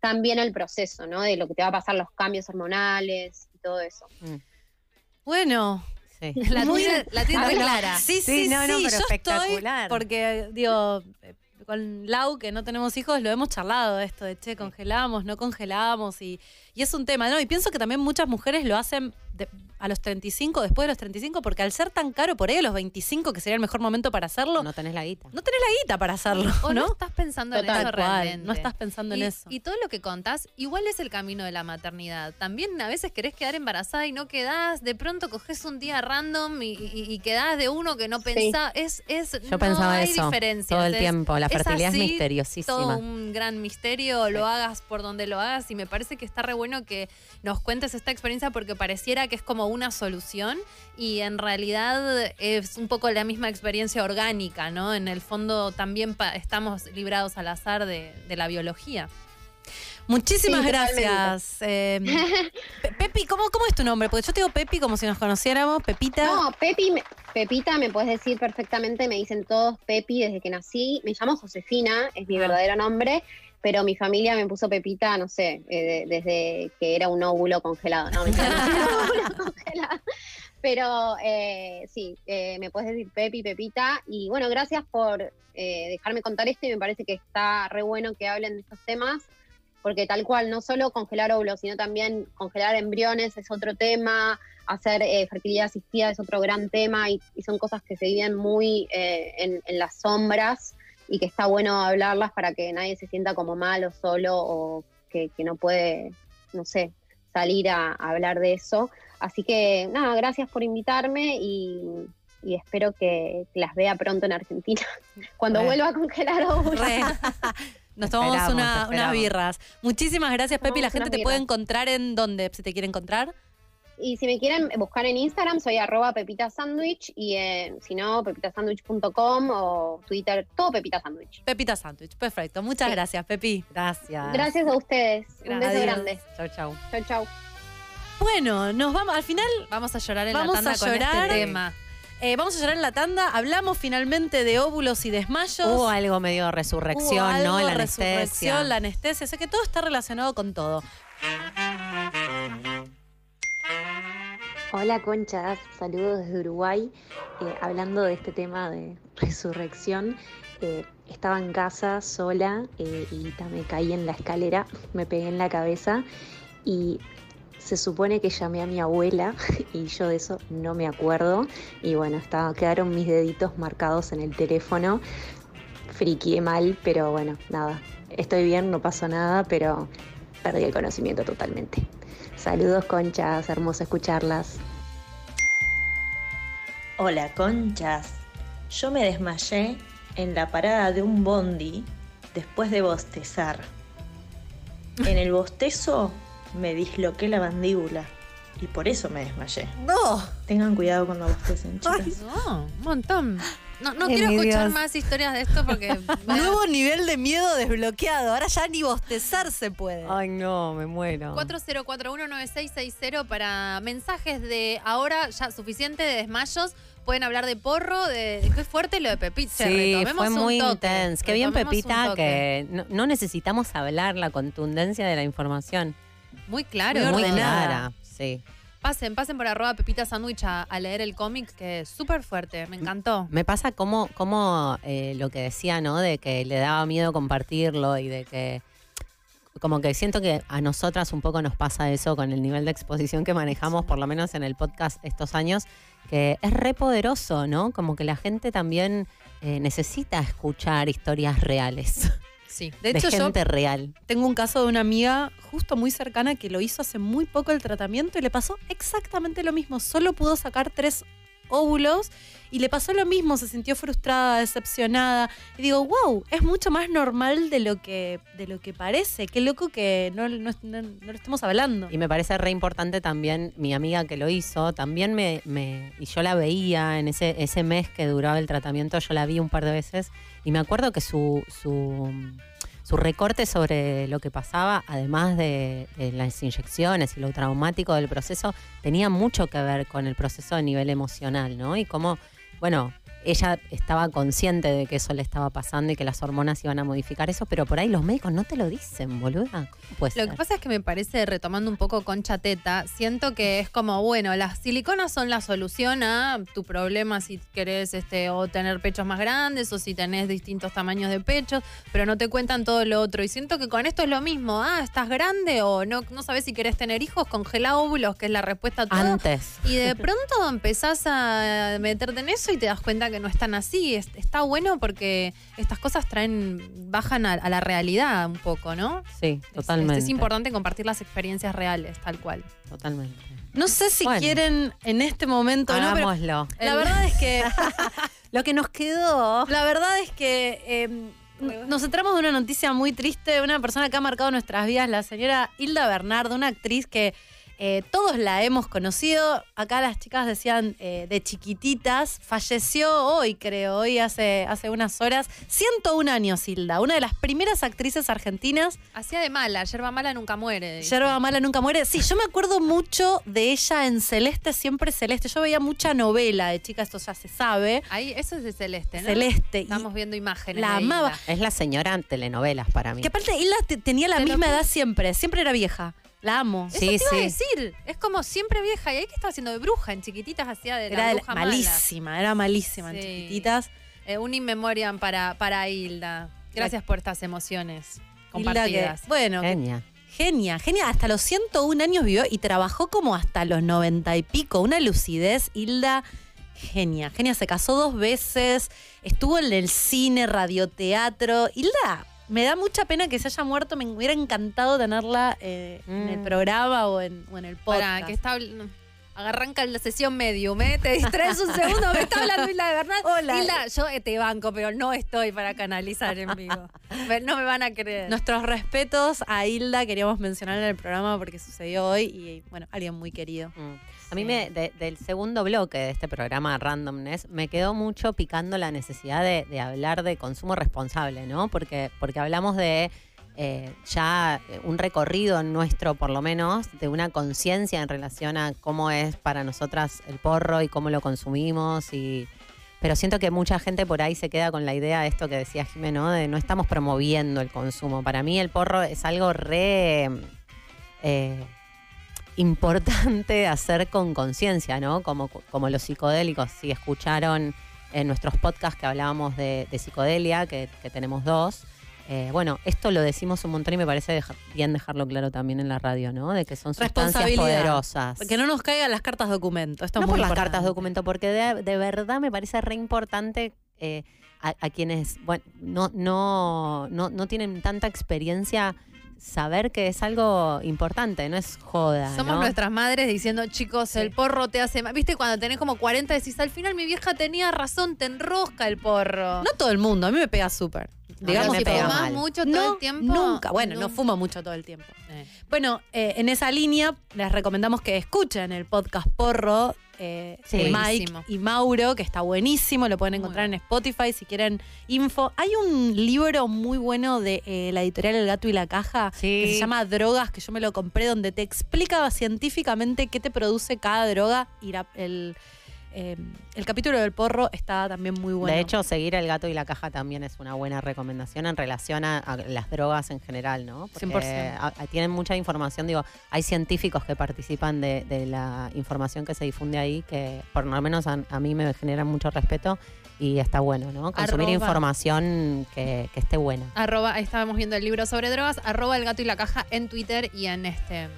tan bien el proceso, ¿no? De lo que te va a pasar, los cambios hormonales y todo eso. Bueno. Sí. La tiene Ah, clara. Sí, Sí, sí, no, no, sí, pero yo espectacular. estoy porque, digo, con Lau, que no tenemos hijos, lo hemos charlado esto de, che, congelamos, no congelamos, y, y es un tema, ¿no? Y pienso que también muchas mujeres lo hacen de- a los 35, después de los 35, porque al ser tan caro por ahí a los 25, que sería el mejor momento para hacerlo, No tenés la guita. no tenés la guita para hacerlo, O no, ¿no? estás pensando en eso cual, realmente. no estás pensando en y, eso. Y todo lo que contás, igual es el camino de la maternidad. También a veces querés quedar embarazada y no quedás, de pronto coges un día random y, y- y quedás de uno que no pensás. Es, es, Yo no pensaba hay eso diferencias. todo el Es- tiempo. La es fertilidad es así, misteriosísima. Todo un gran misterio, lo hagas por donde lo hagas y me parece que está re bueno que nos cuentes esta experiencia porque pareciera que es como una solución y en realidad es un poco la misma experiencia orgánica, ¿no? En el fondo también pa- estamos librados al azar de, de la biología. Muchísimas Sí, gracias. eh, Pe- Pepi, ¿cómo, ¿cómo es tu nombre? Porque yo te digo Pepi como si nos conociéramos, Pepita. No, Pepi, me- Pepita me puedes decir perfectamente, me dicen todos Pepi desde que nací. Me llamo Josefina, es mi Ah. verdadero nombre, pero mi familia me puso Pepita, no sé, eh, de- desde que era un óvulo congelado. No, óvulo congelado. Pero eh, sí, eh, me puedes decir Pepi, Pepita. Y bueno, gracias por eh, dejarme contar esto y me parece que está re bueno que hablen de estos temas porque tal cual, no solo congelar óvulos, sino también congelar embriones es otro tema, hacer eh, fertilidad asistida es otro gran tema y, y son cosas que se viven muy eh, en, en las sombras y que está bueno hablarlas para que nadie se sienta como mal o solo o que, que no puede, no sé, salir a, a hablar de eso. Así que nada, gracias por invitarme y, y espero que, las vea pronto en Argentina, cuando Re. vuelva a congelar. Nos tomamos Esperamos, una- unas birras. Muchísimas gracias, Pepi. La gente te puede encontrar en donde, si te quiere encontrar. Y si me quieren buscar en Instagram, soy arroba Pepita Sandwich y eh, si no, pepitasandwich.com o Twitter, todo Pepita Sandwich. Pepita Sándwich. Perfecto. Muchas Sí. gracias, Pepi. Gracias. Gracias a ustedes. Un beso Adiós. grande. Chau, chau. Chau, chau. Bueno, nos vamos. Al final Vamos a llorar en Vamos la tanda a con llorar. este tema. eh, vamos a llorar en la tanda. Hablamos finalmente de óvulos y desmayos. Hubo algo medio Hubo resurrección, algo, ¿no? La resurrección, anestesia. la anestesia. O sea que todo está relacionado con todo. Hola conchas, saludos desde Uruguay. Eh, hablando de este tema de resurrección, eh, estaba en casa sola eh, y me caí en la escalera, me pegué en la cabeza y se supone que llamé a mi abuela y yo de eso no me acuerdo. Y bueno, estaba, quedaron mis deditos marcados en el teléfono. Friqué mal, pero bueno, nada. Estoy bien, no pasó nada, pero perdí el conocimiento totalmente. Saludos conchas, hermoso escucharlas. Hola, conchas. Yo me desmayé en la parada de un bondi después de bostezar. En el bostezo me disloqué la mandíbula y por eso me desmayé. ¡No! Tengan cuidado cuando bostecen, chicas. No, un montón. No, no Ay, quiero escuchar Dios. más historias de esto porque Nuevo nivel de miedo desbloqueado. Ahora ya ni bostezar se puede. Ay, no, me muero. 40419660 para mensajes de ahora ya suficiente de desmayos. Pueden hablar de porro, de qué fuerte lo de Pepita. Sí, Retomemos fue muy intenso. Qué bien, Pepita, que no, no necesitamos hablar la contundencia de la información. Muy claro, Muy ordenada. clara, sí. Pasen, pasen por arroba Pepita Sandwich a, a leer el cómic, que es súper fuerte, me encantó. Me pasa como, como eh, lo que decía, ¿no? De que le daba miedo compartirlo y de que como que siento que a nosotras un poco nos pasa eso con el nivel de exposición que manejamos, por lo menos en el podcast estos años, que es re poderoso, ¿no? Como que la gente también eh, necesita escuchar historias reales. Sí. De hecho, yo real. tengo un caso de una amiga justo muy cercana que lo hizo hace muy poco el tratamiento y le pasó exactamente lo mismo. Solo pudo sacar tres óvulos y le pasó lo mismo, se sintió frustrada, decepcionada. Y digo, wow, es mucho más normal de lo que, de lo que parece. Qué loco que no, no- no- no lo estemos hablando. Y me parece re importante también, mi amiga que lo hizo, también me, me- y yo la veía en ese, ese mes que duraba el tratamiento, yo la vi un par de veces, y me acuerdo que su, su, su recorte sobre lo que pasaba, además de, de las inyecciones y lo traumático del proceso, tenía mucho que ver con el proceso a nivel emocional, ¿no? Y cómo, bueno, ella estaba consciente de que eso le estaba pasando y que las hormonas iban a modificar eso, pero por ahí los médicos no te lo dicen, boluda. ¿Cómo puede Lo ser? que pasa es que me parece, retomando un poco Concha Teta, siento que es como, bueno, las siliconas son la solución a tu problema si querés este, o tener pechos más grandes o si tenés distintos tamaños de pechos, pero no te cuentan todo lo otro. Y siento que con esto es lo mismo. Ah, estás grande o no, no sabes si querés tener hijos, congela óvulos, que es la respuesta a todo. Antes. Y de pronto empezás a meterte en eso y te das cuenta que no es tan así. Es- está bueno porque estas cosas traen, bajan a, a la realidad un poco, ¿no? Sí, Es- totalmente. Es, importante compartir las experiencias reales, tal cual. Totalmente. No sé si Bueno. quieren en este momento, ¿no? Pero Hagámoslo. la verdad es que. Lo que nos quedó. La verdad es que eh, nos centramos de una noticia muy triste de una persona que ha marcado nuestras vidas, la señora Hilda Bernardo, una actriz que eh, todos la hemos conocido. Acá las chicas decían eh, de chiquititas. Falleció hoy, creo, hoy hace, hace unas horas. 101 años, Hilda, una de las primeras actrices argentinas. Hacía de mala, yerba mala nunca muere. dice. Yerba mala nunca muere. Sí, yo me acuerdo mucho de ella en Celeste, siempre Celeste. Yo veía mucha novela de chica, esto ya se sabe. Ahí, eso es de Celeste, ¿no? Celeste. y Estamos viendo imágenes. la de Hilda. amaba. Es la señora en telenovelas para mí. Que aparte Hilda te- tenía la Te misma edad siempre, siempre era vieja. La amo. Eso te iba a decir. Es como siempre vieja. ¿Y ahí qué estaba haciendo de bruja? En chiquititas hacía de Era la de- bruja mala. malísima, era malísima en Sí. chiquititas. Eh, un in memoriam para, para Hilda. Gracias por estas emociones Hilda que- compartidas. bueno, que- Genia. genia, genia. Hasta los 101 años vivió y trabajó como hasta los 90 y pico. Una lucidez, Hilda. Genia, genia, se casó dos veces, estuvo en el cine, radioteatro. Hilda, me da mucha pena que se haya muerto, me hubiera encantado tenerla eh, en el Mm. programa o en, o en el podcast. Para que está. Arranca la sesión medium, ¿eh? Te distraes un segundo, me está hablando Hilda de Bernal. Hola. Hilda, yo eh, te banco, pero no estoy para canalizar en vivo. No me van a creer. Nuestros respetos a Hilda, queríamos mencionar en el programa porque sucedió hoy y bueno, alguien muy querido. Mm. A mí me, de- del segundo bloque de este programa Randomness me quedó mucho picando la necesidad de, de hablar de consumo responsable, ¿no? Porque, porque hablamos de eh, ya un recorrido nuestro, por lo menos, de una conciencia en relación a cómo es para nosotras el porro y cómo lo consumimos y... Pero siento que mucha gente por ahí se queda con la idea de esto que decía Jimeno, de no estamos promoviendo el consumo. Para mí el porro es algo re eh, importante de hacer con conciencia, ¿no? Como, como los psicodélicos. Si escucharon en nuestros podcasts que hablábamos de, de psicodelia, que, que tenemos dos. eh, bueno, esto lo decimos un montón y me parece deja- bien dejarlo claro también en la radio, ¿no? De que son sustancias poderosas. Que no nos caigan las cartas documento. Esto es no muy por las cartas documento, porque de, de verdad me parece re importante eh, a, a quienes bueno, no, no, no, no tienen tanta experiencia saber que es algo importante, no es joda. Somos ¿no? nuestras madres diciendo, chicos, el porro te hace mal. Viste, cuando tenés como 40 decís, al final mi vieja tenía razón, te enrosca el porro. No todo el mundo, a mí me pega súper. Digamos que pega ¿Fumás mal. mucho todo no, el tiempo? Nunca. Bueno, no No. fumo mucho todo el tiempo. Bueno, eh, en esa línea les recomendamos que escuchen el podcast Porro eh, Sí. de Mike Buenísimo. y Mauro, que está buenísimo, lo pueden encontrar en Spotify si quieren info. Hay un libro muy bueno de eh, la editorial El Gato y la Caja Sí. que se llama Drogas, que yo me lo compré, donde te explica científicamente qué te produce cada droga y la- el, eh, el capítulo del porro está también muy bueno. De hecho, seguir el gato y la caja también es una buena recomendación en relación a, a las drogas en general, ¿no? Porque 100%. a- a- tienen mucha información, digo, hay científicos que participan de, de la información que se difunde ahí, que por lo menos a, mí me genera mucho respeto y está bueno, ¿no? Consumir Arroba. información que, que esté buena. Arroba, ahí estábamos viendo el libro sobre drogas, arroba el gato y la caja en Twitter y en este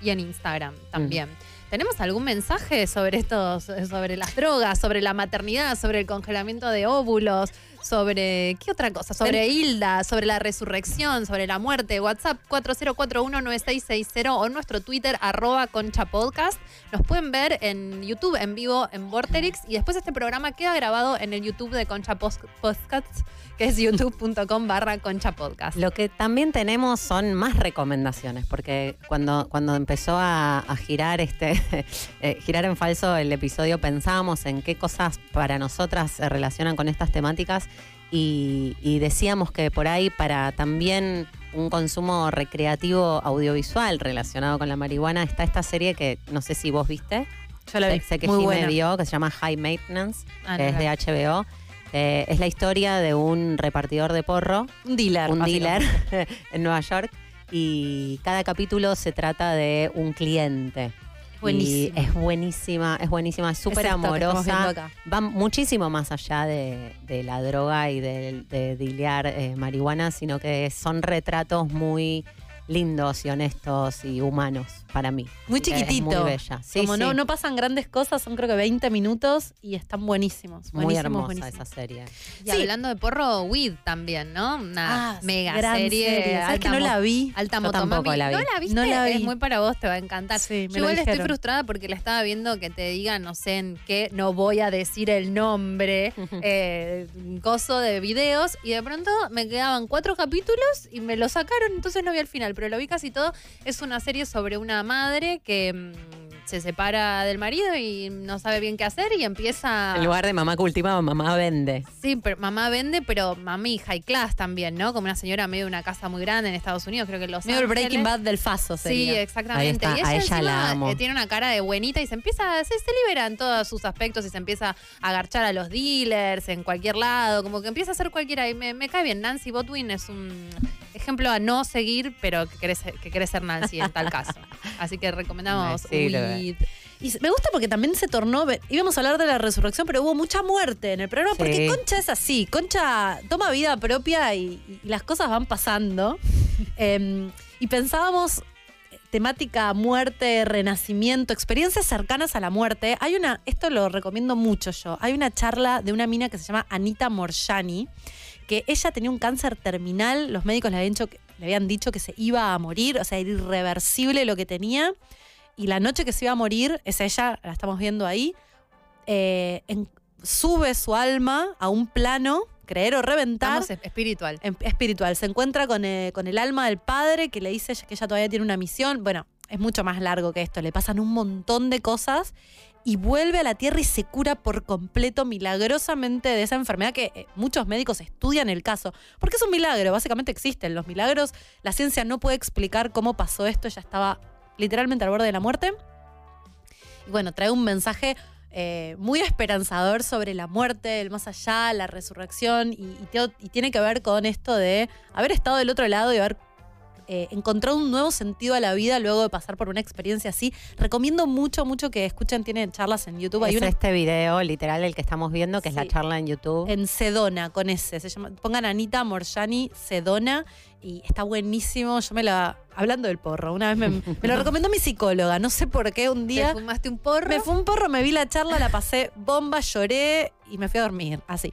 y en Instagram también. ¿Tenemos algún mensaje sobre estos, sobre las drogas, sobre la maternidad, sobre el congelamiento de óvulos, sobre qué otra cosa? Sobre Hilda, sobre la resurrección, sobre la muerte. WhatsApp 40419660 o nuestro Twitter arroba concha podcast. Nos pueden ver en YouTube en vivo en Vorterix y después este programa queda grabado en el YouTube de Concha Post- Podcasts, que es youtube.com barra concha podcast. Lo que también tenemos son más recomendaciones, porque cuando, cuando empezó a, a girar este eh, girar en falso el episodio, pensábamos en qué cosas para nosotras se relacionan con estas temáticas y, y decíamos que por ahí para también un consumo recreativo audiovisual relacionado con la marihuana está esta serie que no sé si vos viste. Yo la vi, Sé, sé que muy buena. vio, que se llama High Maintenance, Ah, que no es de HBO. Eh, es la historia de un repartidor de porro. Un dealer. Un dealer en Nueva York. Y cada capítulo se trata de un cliente. Buenísima. Y es buenísima, es buenísima, es súper amorosa. Va muchísimo más allá de, de la droga y de, de dilear eh, marihuana, sino que son retratos muy lindos y honestos y humanos para mí. Muy es chiquitito. muy bella. Sí, Como No, sí. no pasan grandes cosas, son creo que 20 minutos y están buenísimos. Muy buenísimos, hermosa buenísimos. esa serie. Y hablando de porro, Weed también, ¿no? Una Ah, mega gran serie. serie. ¿Sabes que no la vi? Alta Yo motomami. tampoco la vi. ¿No la viste? No la Es vi. muy para vos, te va a encantar. Sí, me Yo igual estoy frustrada porque la estaba viendo que te diga, no sé en qué, no voy a decir el nombre, eh, un coso de videos, y de pronto me quedaban cuatro capítulos y me lo sacaron, entonces no vi al final, pero lo vi casi todo. Es una serie sobre una madre que mm, se separa del marido y no sabe bien qué hacer y empieza... En lugar de mamá cultiva, mamá vende. Sí, pero mamá vende, pero mami high class también, ¿no? Como una señora medio de una casa muy grande en Estados Unidos, creo que Los Medio el. Breaking Bad del Faso Sí, sería. exactamente. Ahí está, y ella, a ella la amo. eh, tiene una cara de buenita y se empieza, se, se libera en todos sus aspectos y se empieza a agarchar a los dealers en cualquier lado, como que empieza a hacer cualquiera. Y me, me cae bien. Nancy Botwin es un ejemplo a no seguir, pero que querés, que querés ser Nancy en tal caso. Así que recomendamos sí, Weed. Y me gusta porque también se tornó. Íbamos a hablar de la resurrección, pero hubo mucha muerte en el programa. Porque. Concha es así. Concha toma vida propia y, y las cosas van pasando. Em, y pensábamos. eh, Temática muerte, renacimiento, experiencias cercanas a la muerte. Hay una, esto lo recomiendo mucho yo. Hay una charla de una mina que se llama Anita Morjani, que ella tenía un cáncer terminal. Los médicos le habían, dicho que- le habían dicho que se iba a morir, o sea, era irreversible lo que tenía. Y la noche que se iba a morir, es ella, la estamos viendo ahí, eh, en- sube su alma a un plano, creer o reventar. Espiritual. em- espiritual. Se encuentra con, eh, con el alma del padre que le dice que ella todavía tiene una misión. Bueno, es mucho más largo que esto. Le pasan un montón de cosas y vuelve a la tierra y se cura por completo milagrosamente de esa enfermedad que eh, muchos médicos estudian el caso. Porque es un milagro, básicamente existen los milagros. La ciencia no puede explicar cómo pasó esto. Ella estaba literalmente al borde de la muerte. Y bueno, trae un mensaje eh, muy esperanzador sobre la muerte, el más allá, la resurrección, y, y tiene que ver con esto de haber estado del otro lado y haber eh, encontrado un nuevo sentido a la vida luego de pasar por una experiencia así. Recomiendo mucho, mucho que escuchen, tienen charlas en YouTube. Hay es una este video, literal, el que estamos viendo, que es la charla en YouTube. en Sedona, con ese. Se llama, pongan Anita Morjani Sedona y está buenísimo. Yo me la. Hablando del porro, una vez me, me lo recomendó mi psicóloga. No sé por qué un día. ¿Te fumaste un porro? Me fue un porro, me vi la charla, la pasé bomba, lloré y me fui a dormir. Así.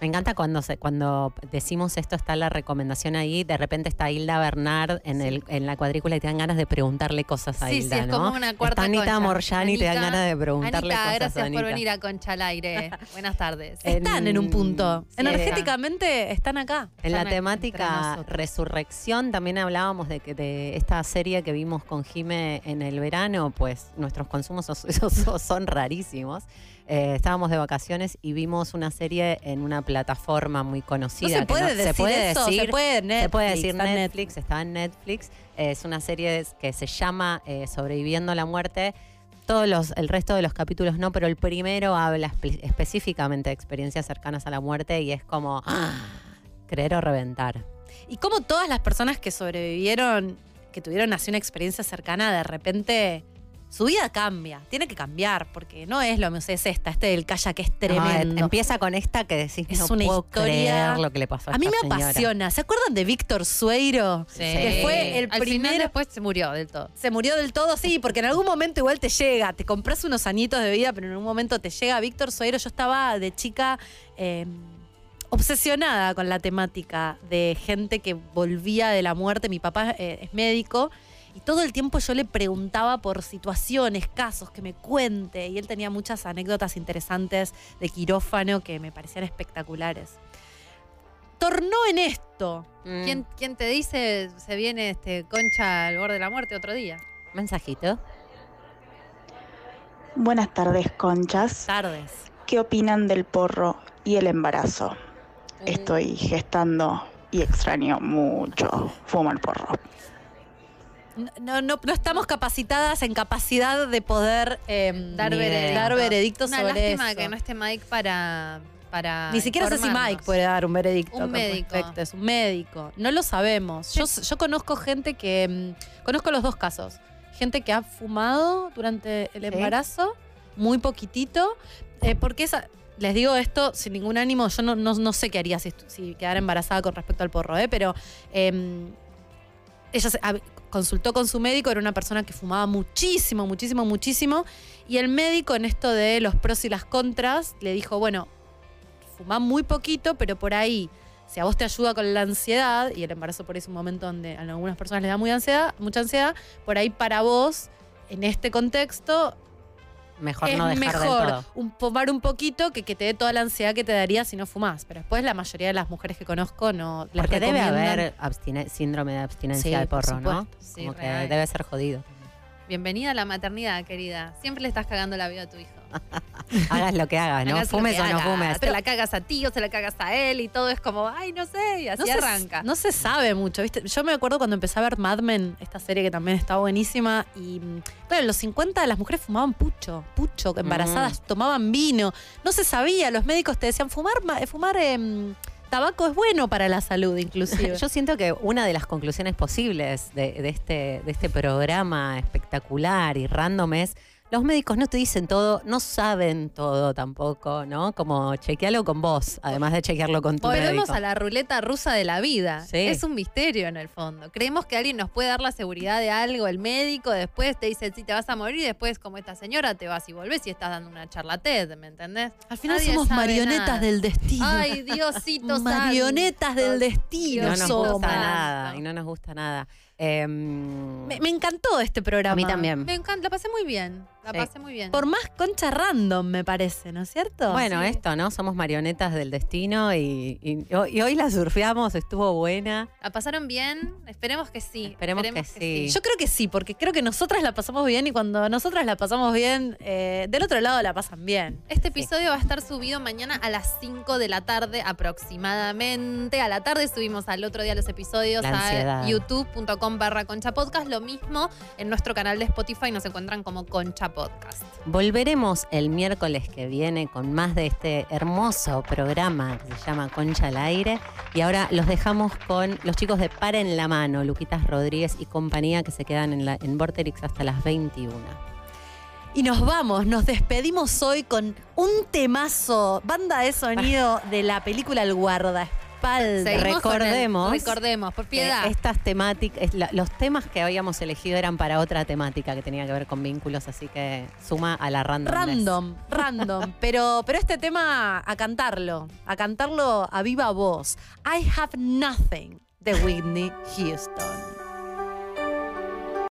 Me encanta cuando se, cuando decimos esto, está la recomendación ahí, de repente está Hilda Bernard en, el, en la cuadrícula y te dan ganas de preguntarle cosas a Sí, Hilda, sí, es ¿no? como una cuarta Está Anita. Morjani y te dan ganas de preguntarle Anita, cosas gracias a Anita. por venir a Concha al aire. Buenas tardes. Están en un punto. sí, Energéticamente están acá. En la temática resurrección también hablábamos de que de esta serie que vimos con Jime en el verano, pues nuestros consumos son- son rarísimos. Eh, estábamos de vacaciones y vimos una serie en una plataforma muy conocida. No se que puede decir se puede eso, decir, se puede se puede Netflix, decir está en Netflix, está en Netflix. Es una serie que se llama eh, Sobreviviendo a la muerte. Todos los, el resto de los capítulos no, pero el primero habla espe- específicamente de experiencias cercanas a la muerte y es como ¡ah! creer o reventar. Y como todas las personas que sobrevivieron, que tuvieron así una experiencia cercana, de repente su vida cambia. Tiene que cambiar, porque no es lo mismo. Es esta, este del kayak es tremendo. No, empieza con esta que decís, Es no una puedo historia- creer lo que le pasó a, A mí esta me señora". apasiona. ¿Se acuerdan de Víctor Sueiro? Que fue el Al final primero. después se murió del todo. Se murió del todo, sí, porque en algún momento igual te llega, te compras unos añitos de vida, pero en algún momento te llega Víctor Sueiro. Yo estaba de chica eh, obsesionada con la temática de gente que volvía de la muerte. Mi papá eh, es médico y todo el tiempo yo le preguntaba por situaciones, casos, que me cuente. Y él tenía muchas anécdotas interesantes de quirófano que me parecían espectaculares. Tornó en esto. Mm. ¿Quién, quién te dice se viene este Concha al borde de la muerte otro día? Mensajito. Buenas tardes, conchas. Tardes. ¿Qué opinan del porro y el embarazo? estoy gestando y extraño mucho fumar porro. No, no, no estamos capacitadas en capacidad de poder em, Dar veredicto. dar veredictos Una sobre lástima eso. que no esté Mike para. para Ni siquiera sé si. Mike puede dar un veredicto. Un con médico. respecto. Es un médico. No lo sabemos. Yo, yo conozco gente que. mm, conozco los dos casos. Gente que ha fumado durante el Sí. embarazo, muy poquitito. eh, porque esa. Les digo esto sin ningún ánimo. Yo no, no, no sé qué haría si, si quedara embarazada con respecto al porro, ¿eh? pero. em, ella se- hab- consultó con su médico, era una persona que fumaba muchísimo, muchísimo, muchísimo. Y el médico, en esto de los pros y las contras, le dijo: bueno, fumá muy poquito, pero por ahí, si a vos te ayuda con la ansiedad, y el embarazo por ahí es un momento donde a algunas personas les da muy ansiedad, mucha ansiedad, por ahí para vos, en este contexto, Mejor es no dejar mejor del todo. un- fumar un poquito que que te dé toda la ansiedad que te daría si no fumás. Pero después la mayoría de las mujeres que conozco no les Porque debe haber síndrome de abstinencia Sí, de por porro, ¿no? Sí, Como que debe ser jodido. Bienvenida a la maternidad, querida. Siempre le estás cagando la vida a tu hijo. Hagas lo que hagas, ¿no? Hagas fumes o no fumes. Te la cagas a ti o se la cagas a él y todo es como, ay, no sé, y así no se, arranca. no se sabe mucho, ¿viste? Yo me acuerdo cuando empecé a ver Mad Men, esta serie que también está buenísima, y mm, claro, en los 50 las mujeres fumaban pucho, pucho, embarazadas, tomaban vino. No se sabía, los médicos te decían, fumar, ma- fumar em, tabaco es bueno para la salud, inclusive. Yo siento que una de las conclusiones posibles de, de este, de este programa espectacular y random es. Los médicos no te dicen todo, no saben todo tampoco, ¿no? Como chequealo con vos, además de chequearlo con tu Volvemos médico. a la ruleta rusa de la vida. Sí. Es un misterio en el fondo. Creemos que alguien nos puede dar la seguridad de algo, el médico, después te dice si te vas a morir, y después como esta señora te vas y volvés y estás dando una charla TED, ¿me entendés? Al final Nadie somos marionetas nada. del destino. Ay, Diosito Marionetas santo. del destino. no nos gusta nada, y no nos gusta nada. Em, Me, me encantó este programa. A mí también. Me encanta, la pasé muy bien. La Sí. pasé muy bien. Por más concha random, me parece, ¿no es cierto? Bueno, esto, ¿no? Somos marionetas del destino y, y- y hoy la surfeamos, estuvo buena. ¿La pasaron bien? Esperemos que sí. Esperemos que sí. Yo creo que sí, porque creo que nosotras la pasamos bien y cuando nosotras la pasamos bien, eh, del otro lado la pasan bien. Este episodio va a estar subido mañana a las 5 de la tarde aproximadamente. A la tarde subimos al otro día los episodios La a youtube.com barra concha podcast. Lo mismo en nuestro canal de Spotify nos encuentran como concha podcast. Volveremos el miércoles que viene con más de este hermoso programa que se llama Concha al Aire. Y ahora los dejamos con los chicos de Para en la Mano, Luquitas Rodríguez y compañía que se quedan en, la, en Vorterix hasta las 21. Y nos vamos, nos despedimos hoy con un temazo, banda de sonido de la película El Guardaespaldas. Seguimos con el- recordemos, recordemos, por piedad. que estas temáticas, la- los temas que habíamos elegido eran para otra temática que tenía que ver con vínculos, así que suma a la random. Random, random. Pero, pero este tema a cantarlo, a cantarlo a viva voz. I have nothing de Whitney Houston.